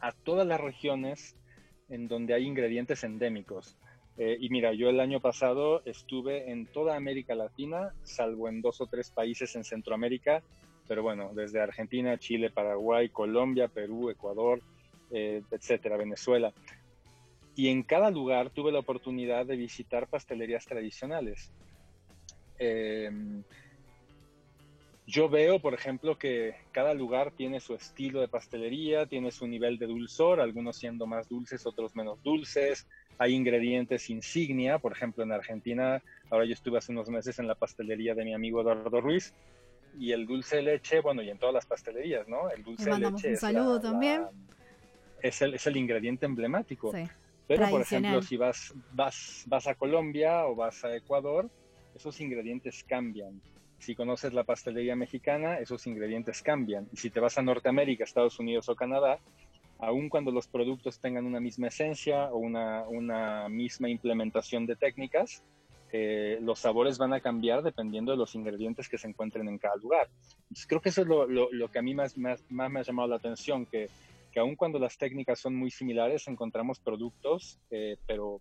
a todas las regiones en donde hay ingredientes endémicos. Eh, y mira, yo el año pasado estuve en toda América Latina, salvo en dos o tres países en Centroamérica, pero bueno, desde Argentina, Chile, Paraguay, Colombia, Perú, Ecuador, eh, etcétera, Venezuela. Y en cada lugar tuve la oportunidad de visitar pastelerías tradicionales. Eh, yo veo, por ejemplo, que cada lugar tiene su estilo de pastelería, tiene su nivel de dulzor, algunos siendo más dulces, otros menos dulces. Hay ingredientes insignia, por ejemplo, en Argentina, ahora yo estuve hace unos meses en la pastelería de mi amigo Eduardo Ruiz, y el dulce de leche, bueno, y en todas las pastelerías, ¿no? El dulce de leche. Un saludo es la, también. La, es, el, es el ingrediente emblemático. Sí. Pero, por ejemplo, si vas, vas, vas a Colombia o vas a Ecuador, esos ingredientes cambian. Si conoces la pastelería mexicana, esos ingredientes cambian. Y si te vas a Norteamérica, Estados Unidos o Canadá, aun cuando los productos tengan una misma esencia o una, una misma implementación de técnicas, eh, los sabores van a cambiar dependiendo de los ingredientes que se encuentren en cada lugar. Entonces, creo que eso es lo, lo, lo que a mí más, más, más, me ha llamado la atención, que, que aun cuando las técnicas son muy similares, encontramos productos, eh, pero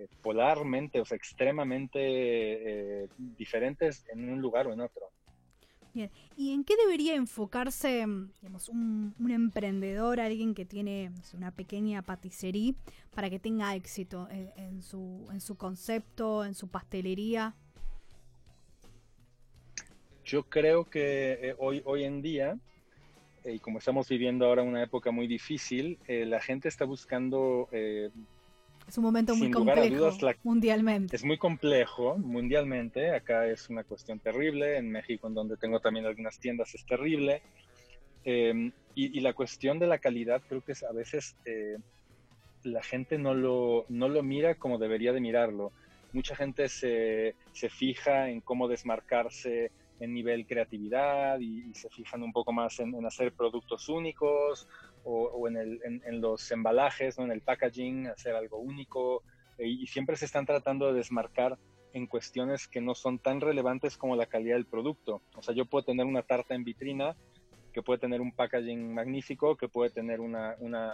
eh, polarmente, o sea, extremadamente eh, diferentes en un lugar o en otro. Bien, ¿y en qué debería enfocarse digamos, un, un emprendedor, alguien que tiene no sé, una pequeña paticería, para que tenga éxito en, en, su, en su concepto, en su pastelería? Yo creo que eh, hoy, hoy en día, eh, y como estamos viviendo ahora una época muy difícil, eh, la gente está buscando es un momento muy complejo dudas, la, mundialmente. Es muy complejo mundialmente. Acá es una cuestión terrible. En México, en donde tengo también algunas tiendas, es terrible. Eh, y, y, la cuestión de la calidad, creo que es, a veces eh, la gente no lo, no lo mira como debería de mirarlo. Mucha gente se, se fija en cómo desmarcarse en nivel creatividad y, y, se fijan un poco más en, en hacer productos únicos o, o en, el, en, en, los embalajes, ¿no? en el packaging, hacer algo único. Eh, y siempre se están tratando de desmarcar en cuestiones que no son tan relevantes como la calidad del producto. O sea, yo puedo tener una tarta en vitrina que puede tener un packaging magnífico, que puede tener una, una,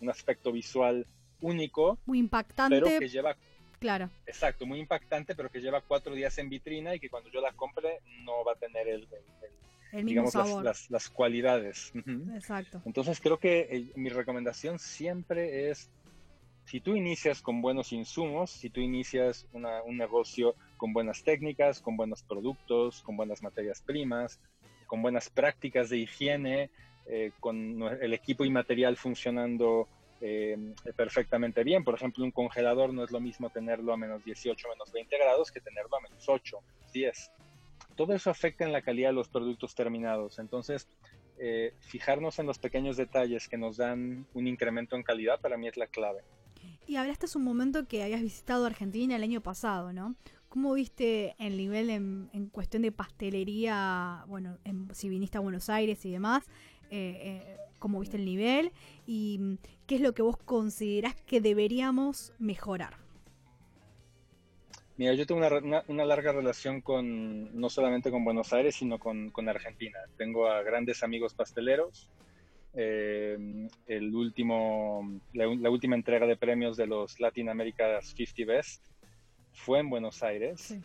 un aspecto visual único. Muy impactante. Pero que lleva Claro. Exacto, muy impactante, pero que lleva cuatro días en vitrina y que cuando yo la compre no va a tener el, el, el, el digamos, las, las, las, cualidades. Exacto. Entonces creo que eh, mi recomendación siempre es, si tú inicias con buenos insumos, si tú inicias una, un negocio con buenas técnicas, con buenos productos, con buenas materias primas, con buenas prácticas de higiene, eh, con el equipo y material funcionando eh, perfectamente bien. Por ejemplo, un congelador no es lo mismo tenerlo a menos 18, menos 20 grados que tenerlo a menos 8, 10. Todo eso afecta en la calidad de los productos terminados. Entonces, eh, fijarnos en los pequeños detalles que nos dan un incremento en calidad para mí es la clave. Y hablaste hace un momento que habías visitado Argentina el año pasado, ¿no? ¿Cómo viste el nivel en, cuestión de pastelería, bueno, en- si viniste a Buenos Aires y demás? eh, eh, ¿Cómo viste el nivel? ¿Y mm, qué es lo que vos considerás que deberíamos mejorar? Mira, yo tengo una, una- una larga relación con, no solamente con Buenos Aires, sino con, con Argentina. Tengo a grandes amigos pasteleros. Eh, el último, la, la última entrega de premios de los Latin America's 50 Best fue en Buenos Aires. Sí.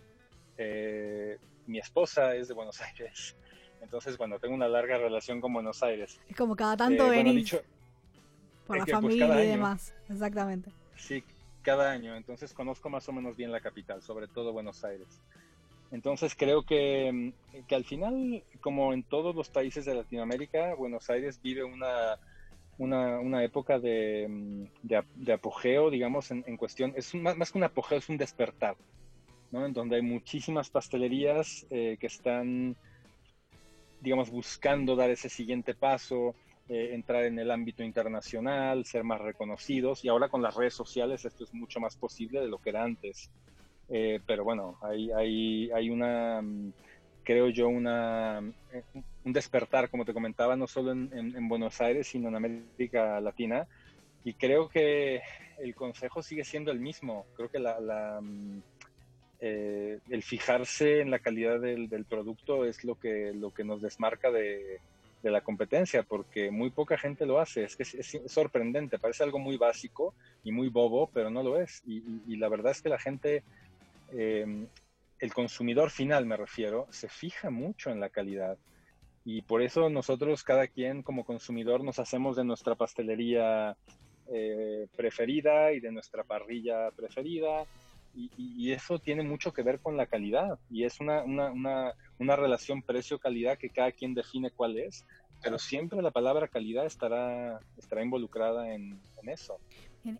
Eh, mi esposa es de Buenos Aires. Entonces, bueno, tengo una larga relación con Buenos Aires. Es como cada tanto Eh, bueno, dicho- por la que, pues, familia cada y demás. Exactamente. Sí, cada año, entonces conozco más o menos bien la capital, sobre todo Buenos Aires. Entonces creo que, mm, que al final, como en todos los países de Latinoamérica, Buenos Aires vive una, una, una época de, mm, de, ap- de apogeo, digamos, en, en cuestión, es un- más que un apogeo, es un despertar, ¿no? En donde hay muchísimas pastelerías eh, que están, digamos, buscando dar ese siguiente paso, eh, entrar en el ámbito internacional, ser más reconocidos. Y ahora con las redes sociales esto es mucho más posible de lo que era antes. Eh, pero bueno, hay, hay, hay una, mm, creo yo, una, eh, un despertar, como te comentaba, no solo en, en- en Buenos Aires, sino en América Latina. Y creo que el consejo sigue siendo el mismo. Creo que la, la, mm, eh, el fijarse en la calidad del, del producto es lo que, lo que nos desmarca de, de la competencia, porque muy poca gente lo hace. Es que es, sorprendente, parece algo muy básico y muy bobo, pero no lo es. Y, la verdad es que la gente, eh, el consumidor final me refiero, se fija mucho en la calidad. Y por eso nosotros, cada quien como consumidor, nos hacemos de nuestra pastelería eh, preferida y de nuestra parrilla preferida. Y, y- eso tiene mucho que ver con la calidad. Y es una, una, una, una relación precio-calidad que cada quien define cuál es. Pero siempre la palabra calidad estará, estará involucrada en, eso.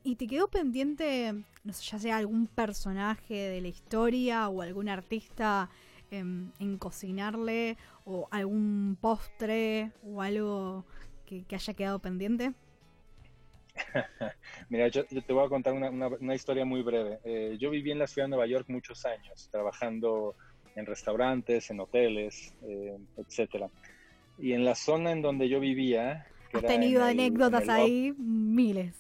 ¿Y te quedó pendiente, no sé, ya sea algún personaje de la historia o algún artista em, en cocinarle o algún postre o algo que haya quedado pendiente? Mira, yo, yo te voy a contar una, una- una historia muy breve. Eh, yo viví en la ciudad de Nueva York muchos años, trabajando en restaurantes, en hoteles, eh, etcétera. Y en la zona en donde yo vivía, Has tenido el- anécdotas el ahí, miles.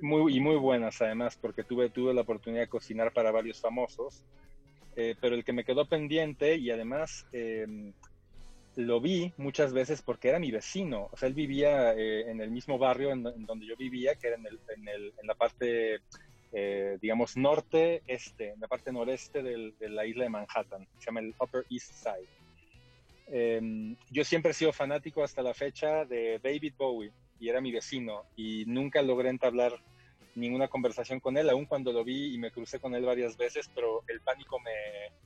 muy, y muy buenas además, porque tuve, tuve la oportunidad de cocinar para varios famosos, eh, pero el que me quedó pendiente y además eh, lo vi muchas veces porque era mi vecino, o sea, él vivía eh, en el mismo barrio en, en donde yo vivía, que era en, el, en, el, en la parte, eh, digamos, norte-este, en la parte noreste del- de la isla de Manhattan, se llama el Upper East Side. Eh, yo siempre he sido fanático hasta la fecha de David Bowie y era mi vecino y nunca logré entablar ninguna conversación con él, aun cuando lo vi y me crucé con él varias veces, pero el pánico me,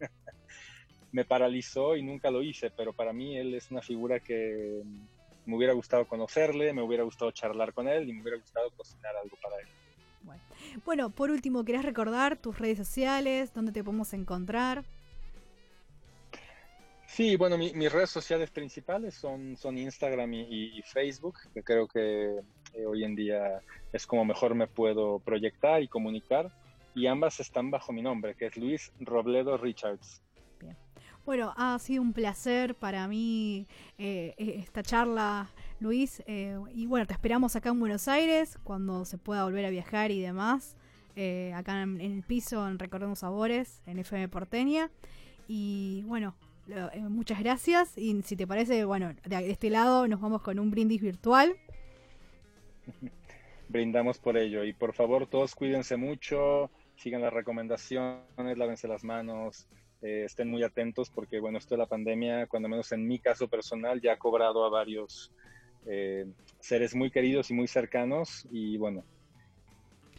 me paralizó y nunca lo hice, pero para mí él es una figura que me hubiera gustado conocerle, me hubiera gustado charlar con él y me hubiera gustado cocinar algo para él. Bueno, por último, ¿querés recordar tus redes sociales? ¿Dónde te podemos encontrar? Sí, bueno, mi- mis redes sociales principales son, son Instagram y, y- y Facebook, que creo que eh, hoy en día es como mejor me puedo proyectar y comunicar, y ambas están bajo mi nombre, que es Luis Robledo Richards. Bueno, ha sido un placer para mí eh, eh, esta charla, Luis. eh, y bueno, te esperamos acá en Buenos Aires cuando se pueda volver a viajar y demás. eh, acá en, el piso, en Recordemos Sabores, en FM Porteña. Y bueno, muchas gracias. Y si te parece, bueno, de, de este lado nos vamos con un brindis virtual. Brindamos por ello, y por favor todos cuídense mucho, sigan las recomendaciones, lávense las manos, eh, estén muy atentos porque bueno, esto de la pandemia, cuando menos en mi caso personal, ya ha cobrado a varios eh, seres muy queridos y muy cercanos y bueno,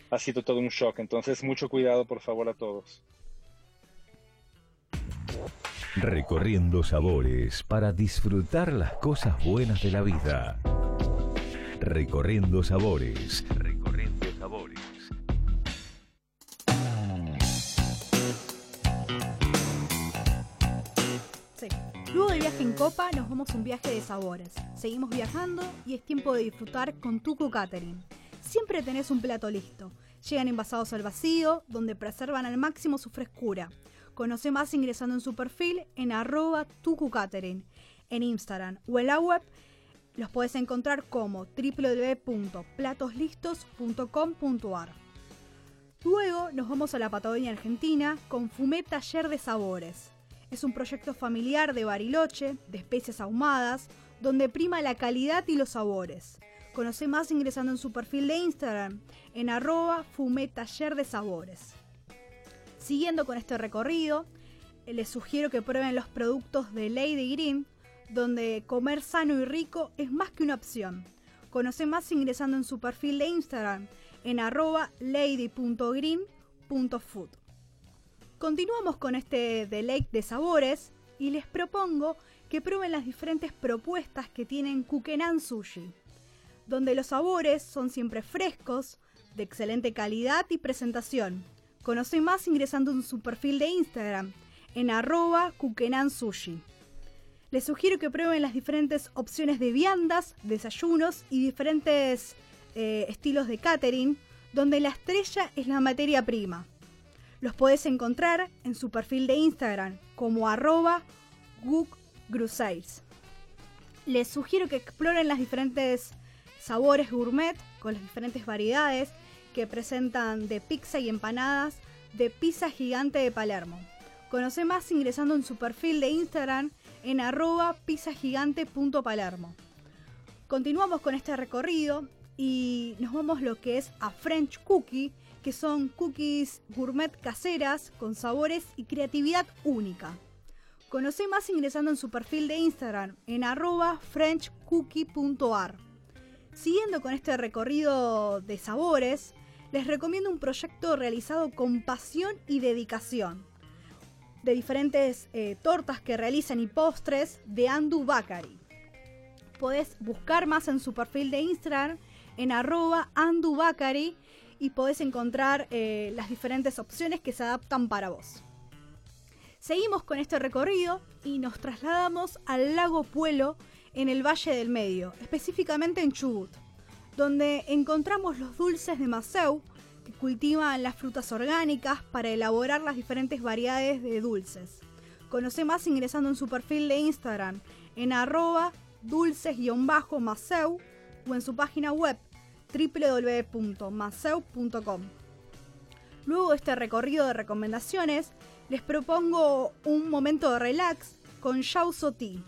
ha sido todo un shock. Entonces, mucho cuidado, por favor, a todos. Recorriendo sabores para disfrutar las cosas buenas de la vida. Recorriendo sabores. Luego del viaje en copa nos vamos a un viaje de sabores. Seguimos viajando y es tiempo de disfrutar con Tucu Catering. Siempre tenés un plato listo. Llegan envasados al vacío, donde preservan al máximo su frescura. Conoce más ingresando en su perfil en arroba Tucu Catering, en Instagram o en la web. Los podés encontrar como www.platoslistos.com.ar. Luego nos vamos a la Patagonia Argentina con Fumé Taller de Sabores. Es un proyecto familiar de Bariloche, de especies ahumadas, donde prima la calidad y los sabores. Conoce más ingresando en su perfil de Instagram en arroba Fumé Taller de Sabores. Siguiendo con este recorrido, les sugiero que prueben los productos de Lady Green, donde comer sano y rico es más que una opción. Conoce más ingresando en su perfil de Instagram en arroba lady.green.food. Continuamos con este deleite de sabores y les propongo que prueben las diferentes propuestas que tienen Kukenan Sushi, donde los sabores son siempre frescos, de excelente calidad y presentación. Conoce más ingresando en su perfil de Instagram en arroba Kukenan Sushi. Les sugiero que prueben las diferentes opciones de viandas, desayunos y diferentes eh, estilos de catering, donde la estrella es la materia prima. Los podés encontrar en su perfil de Instagram como arroba Les sugiero que exploren las diferentes sabores gourmet con las diferentes variedades que presentan de pizza y empanadas de Pizza Gigante de Palermo. Conoce más ingresando en su perfil de Instagram en arroba pizzagigante.palermo. Continuamos con este recorrido y nos vamos lo que es a French Cookie, que son cookies gourmet caseras con sabores y creatividad única. Conoce más ingresando en su perfil de Instagram en arroba frenchcookie.ar. Siguiendo con este recorrido de sabores, les recomiendo un proyecto realizado con pasión y dedicación de diferentes eh, tortas que realizan y postres de Andu Bakari. Podés buscar más en su perfil de Instagram en arroba andubacari y podés encontrar eh, las diferentes opciones que se adaptan para vos. Seguimos con este recorrido y nos trasladamos al lago Puelo en el Valle del Medio, específicamente en Chubut, donde encontramos los dulces de Maceu, que cultivan las frutas orgánicas para elaborar las diferentes variedades de dulces. Conoce más ingresando en su perfil de Instagram en arroba dulces-maceu o en su página web www.maceu.com. Luego de este recorrido de recomendaciones, les propongo un momento de relax con Shauso Tea.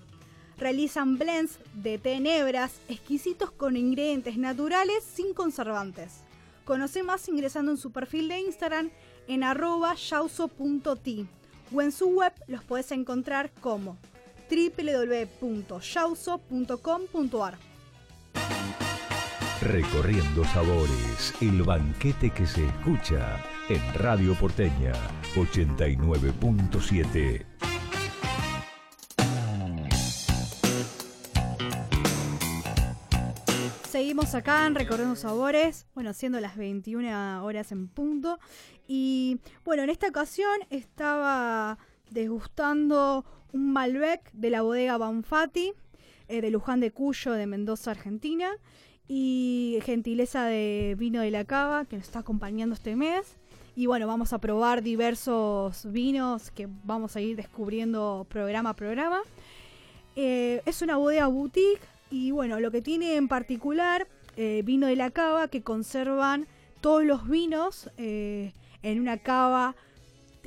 Realizan blends de té nebras exquisitos con ingredientes naturales sin conservantes. Conoce más ingresando en su perfil de Instagram en arroba yauso.tea o en su web los puedes encontrar como www.yauso.com.ar. Recorriendo sabores, el banquete que se escucha en Radio Porteña 89.7. Seguimos acá en Recorriendo Sabores, bueno, siendo las 21 horas en punto. Y bueno, en esta ocasión estaba degustando un Malbec de la bodega Banfati, eh, de Luján de Cuyo, de Mendoza, Argentina y gentileza de Vino de la Cava que nos está acompañando este mes. Y bueno, vamos a probar diversos vinos que vamos a ir descubriendo programa a programa. Eh, es una bodega boutique y bueno, lo que tiene en particular eh, Vino de la Cava que conservan todos los vinos eh, en una cava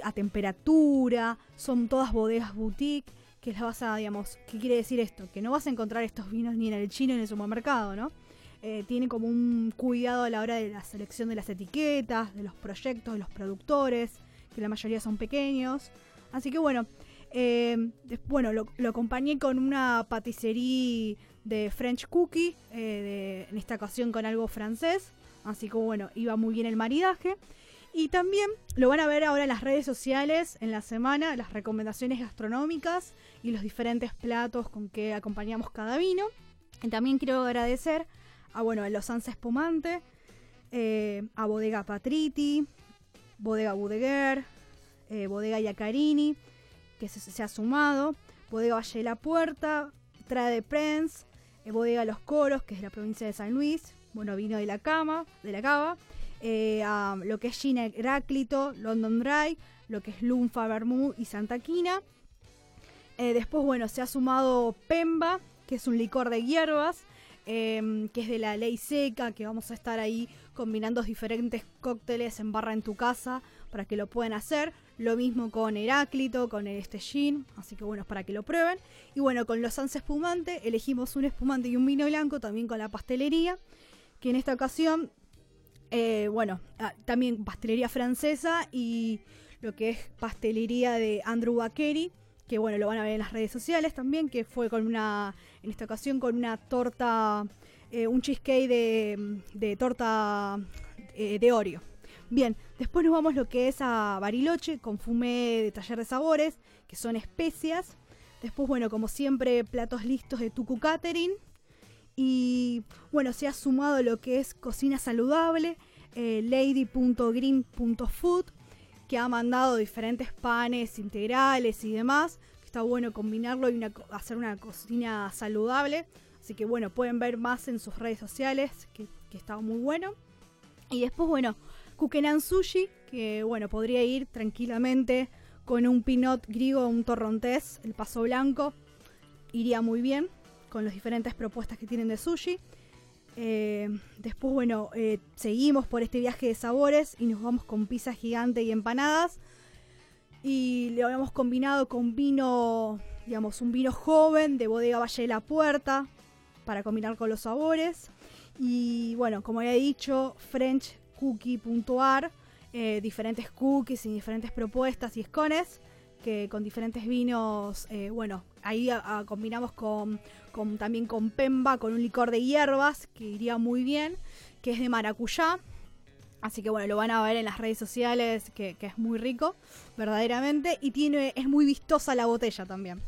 a temperatura, son todas bodegas boutique que las vas a, digamos, ¿qué quiere decir esto? Que no vas a encontrar estos vinos ni en el chino ni en el supermercado, ¿no? Eh, tiene como un cuidado a la hora de la selección de las etiquetas, de los proyectos, de los productores, que la mayoría son pequeños. Así que bueno, eh, bueno lo, acompañé con una paticería de French Cookie, eh, en esta ocasión con algo francés. Así que bueno, iba muy bien el maridaje. Y también lo van a ver ahora en las redes sociales en la semana, las recomendaciones gastronómicas y los diferentes platos con que acompañamos cada vino. También quiero agradecer a, bueno, a Los Anse Espumante, eh, a Bodega Patriti, Bodega Budeguer, eh, Bodega Yacarini, que se, ha sumado, Bodega Valle de la Puerta, Trae de Prince, eh, Bodega Los Coros, que es la provincia de San Luis, bueno, vino de la cama, de la cava, lo que es Gina Heráclito, London Dry, lo que es Lunfa, Bermú y Santa Quina. Después, bueno, se ha sumado Pemba, que es un licor de hierbas, em, que es de la ley seca, que vamos a estar ahí combinando diferentes cócteles en barra en tu casa para que lo puedan hacer. Lo mismo con Heráclito, con este gin, así que bueno, para que lo prueben. Y bueno, con los Sans Espumante elegimos un espumante y un vino blanco, también con la pastelería, que en esta ocasión, eh, bueno, ah, también pastelería francesa y lo que es pastelería de Andrew Bakery, que bueno, lo van a ver en las redes sociales también, que fue con una, en esta ocasión con una torta, eh, un cheesecake de, de torta eh, de Oreo. Bien, después nos vamos lo que es a Bariloche con fumé de taller de sabores, que son especias. Después, bueno, como siempre, platos listos de Tucu Catering. Y bueno, se ha sumado lo que es cocina saludable, eh, lady.green.food, que ha mandado diferentes panes integrales y demás. Está bueno combinarlo y hacer una cocina saludable. Así que bueno, pueden ver más en sus redes sociales, que, que está muy bueno. Y después, bueno, Kukenan Sushi, que bueno, podría ir tranquilamente con un pinot griego, un torrontés, el paso blanco. Iría muy bien con las diferentes propuestas que tienen de sushi. Eh, después, bueno, eh, seguimos por este viaje de sabores y nos vamos con pizza gigante y empanadas. Y lo habíamos combinado con vino, digamos, un vino joven de bodega Valle de la Puerta para combinar con los sabores. Y bueno, como había dicho, FrenchCookie.ar, eh, diferentes cookies y diferentes propuestas y escones que con diferentes vinos, eh, bueno, ahí combinamos con- también con Pemba, con un licor de hierbas que iría muy bien, que es de maracuyá. Así que bueno, lo van a ver en las redes sociales, que, es muy rico, verdaderamente, y tiene, es muy vistosa la botella también.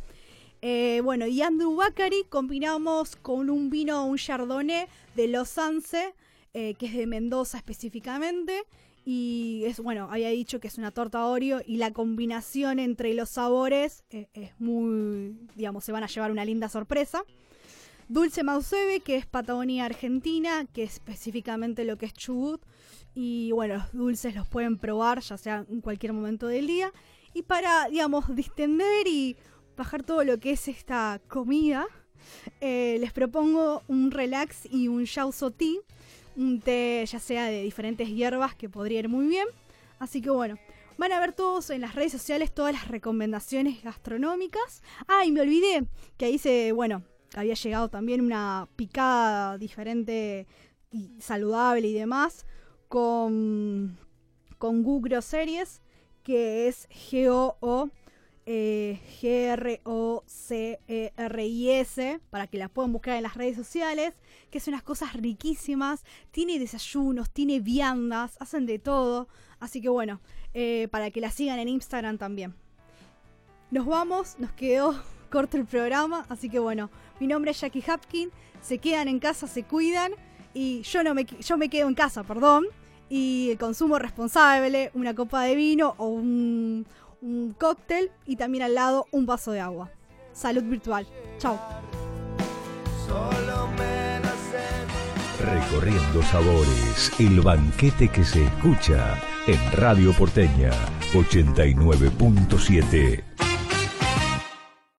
Eh, bueno, y Andrew Bakery combinamos con un vino, un Chardonnay de Los Anse, eh, que es de Mendoza específicamente. Y es, bueno, había dicho que es una torta Oreo y la combinación entre los sabores eh, es muy, digamos, se van a llevar una linda sorpresa. Dulce Mausebe, que es Patagonia Argentina, que es específicamente lo que es Chubut. Y bueno, los dulces los pueden probar, ya sea en cualquier momento del día. Y para, digamos, distender y bajar todo lo que es esta comida, eh, les propongo un relax y un Yauzo tea. Un té ya sea de diferentes hierbas que podría ir muy bien. Así que bueno, van a ver todos en las redes sociales todas las recomendaciones gastronómicas. Ah, y me olvidé que ahí se, bueno, había llegado también una picada diferente y saludable y demás con, con Gu Groceries, que es G-O-O eh, para que la puedan buscar en las redes sociales, que es unas cosas riquísimas, tiene desayunos, tiene viandas, hacen de todo, así que bueno, eh, para que la sigan en Instagram también. Nos vamos, nos quedó corto el programa, así que bueno, mi nombre es Jackie Hapkin, se quedan en casa, se cuidan y yo no me yo me quedo en casa, perdón, y el consumo responsable, una copa de vino o un, un cóctel y también al lado un vaso de agua. Salud virtual. Chao. Recorriendo sabores, el banquete que se escucha en Radio Porteña 89.7.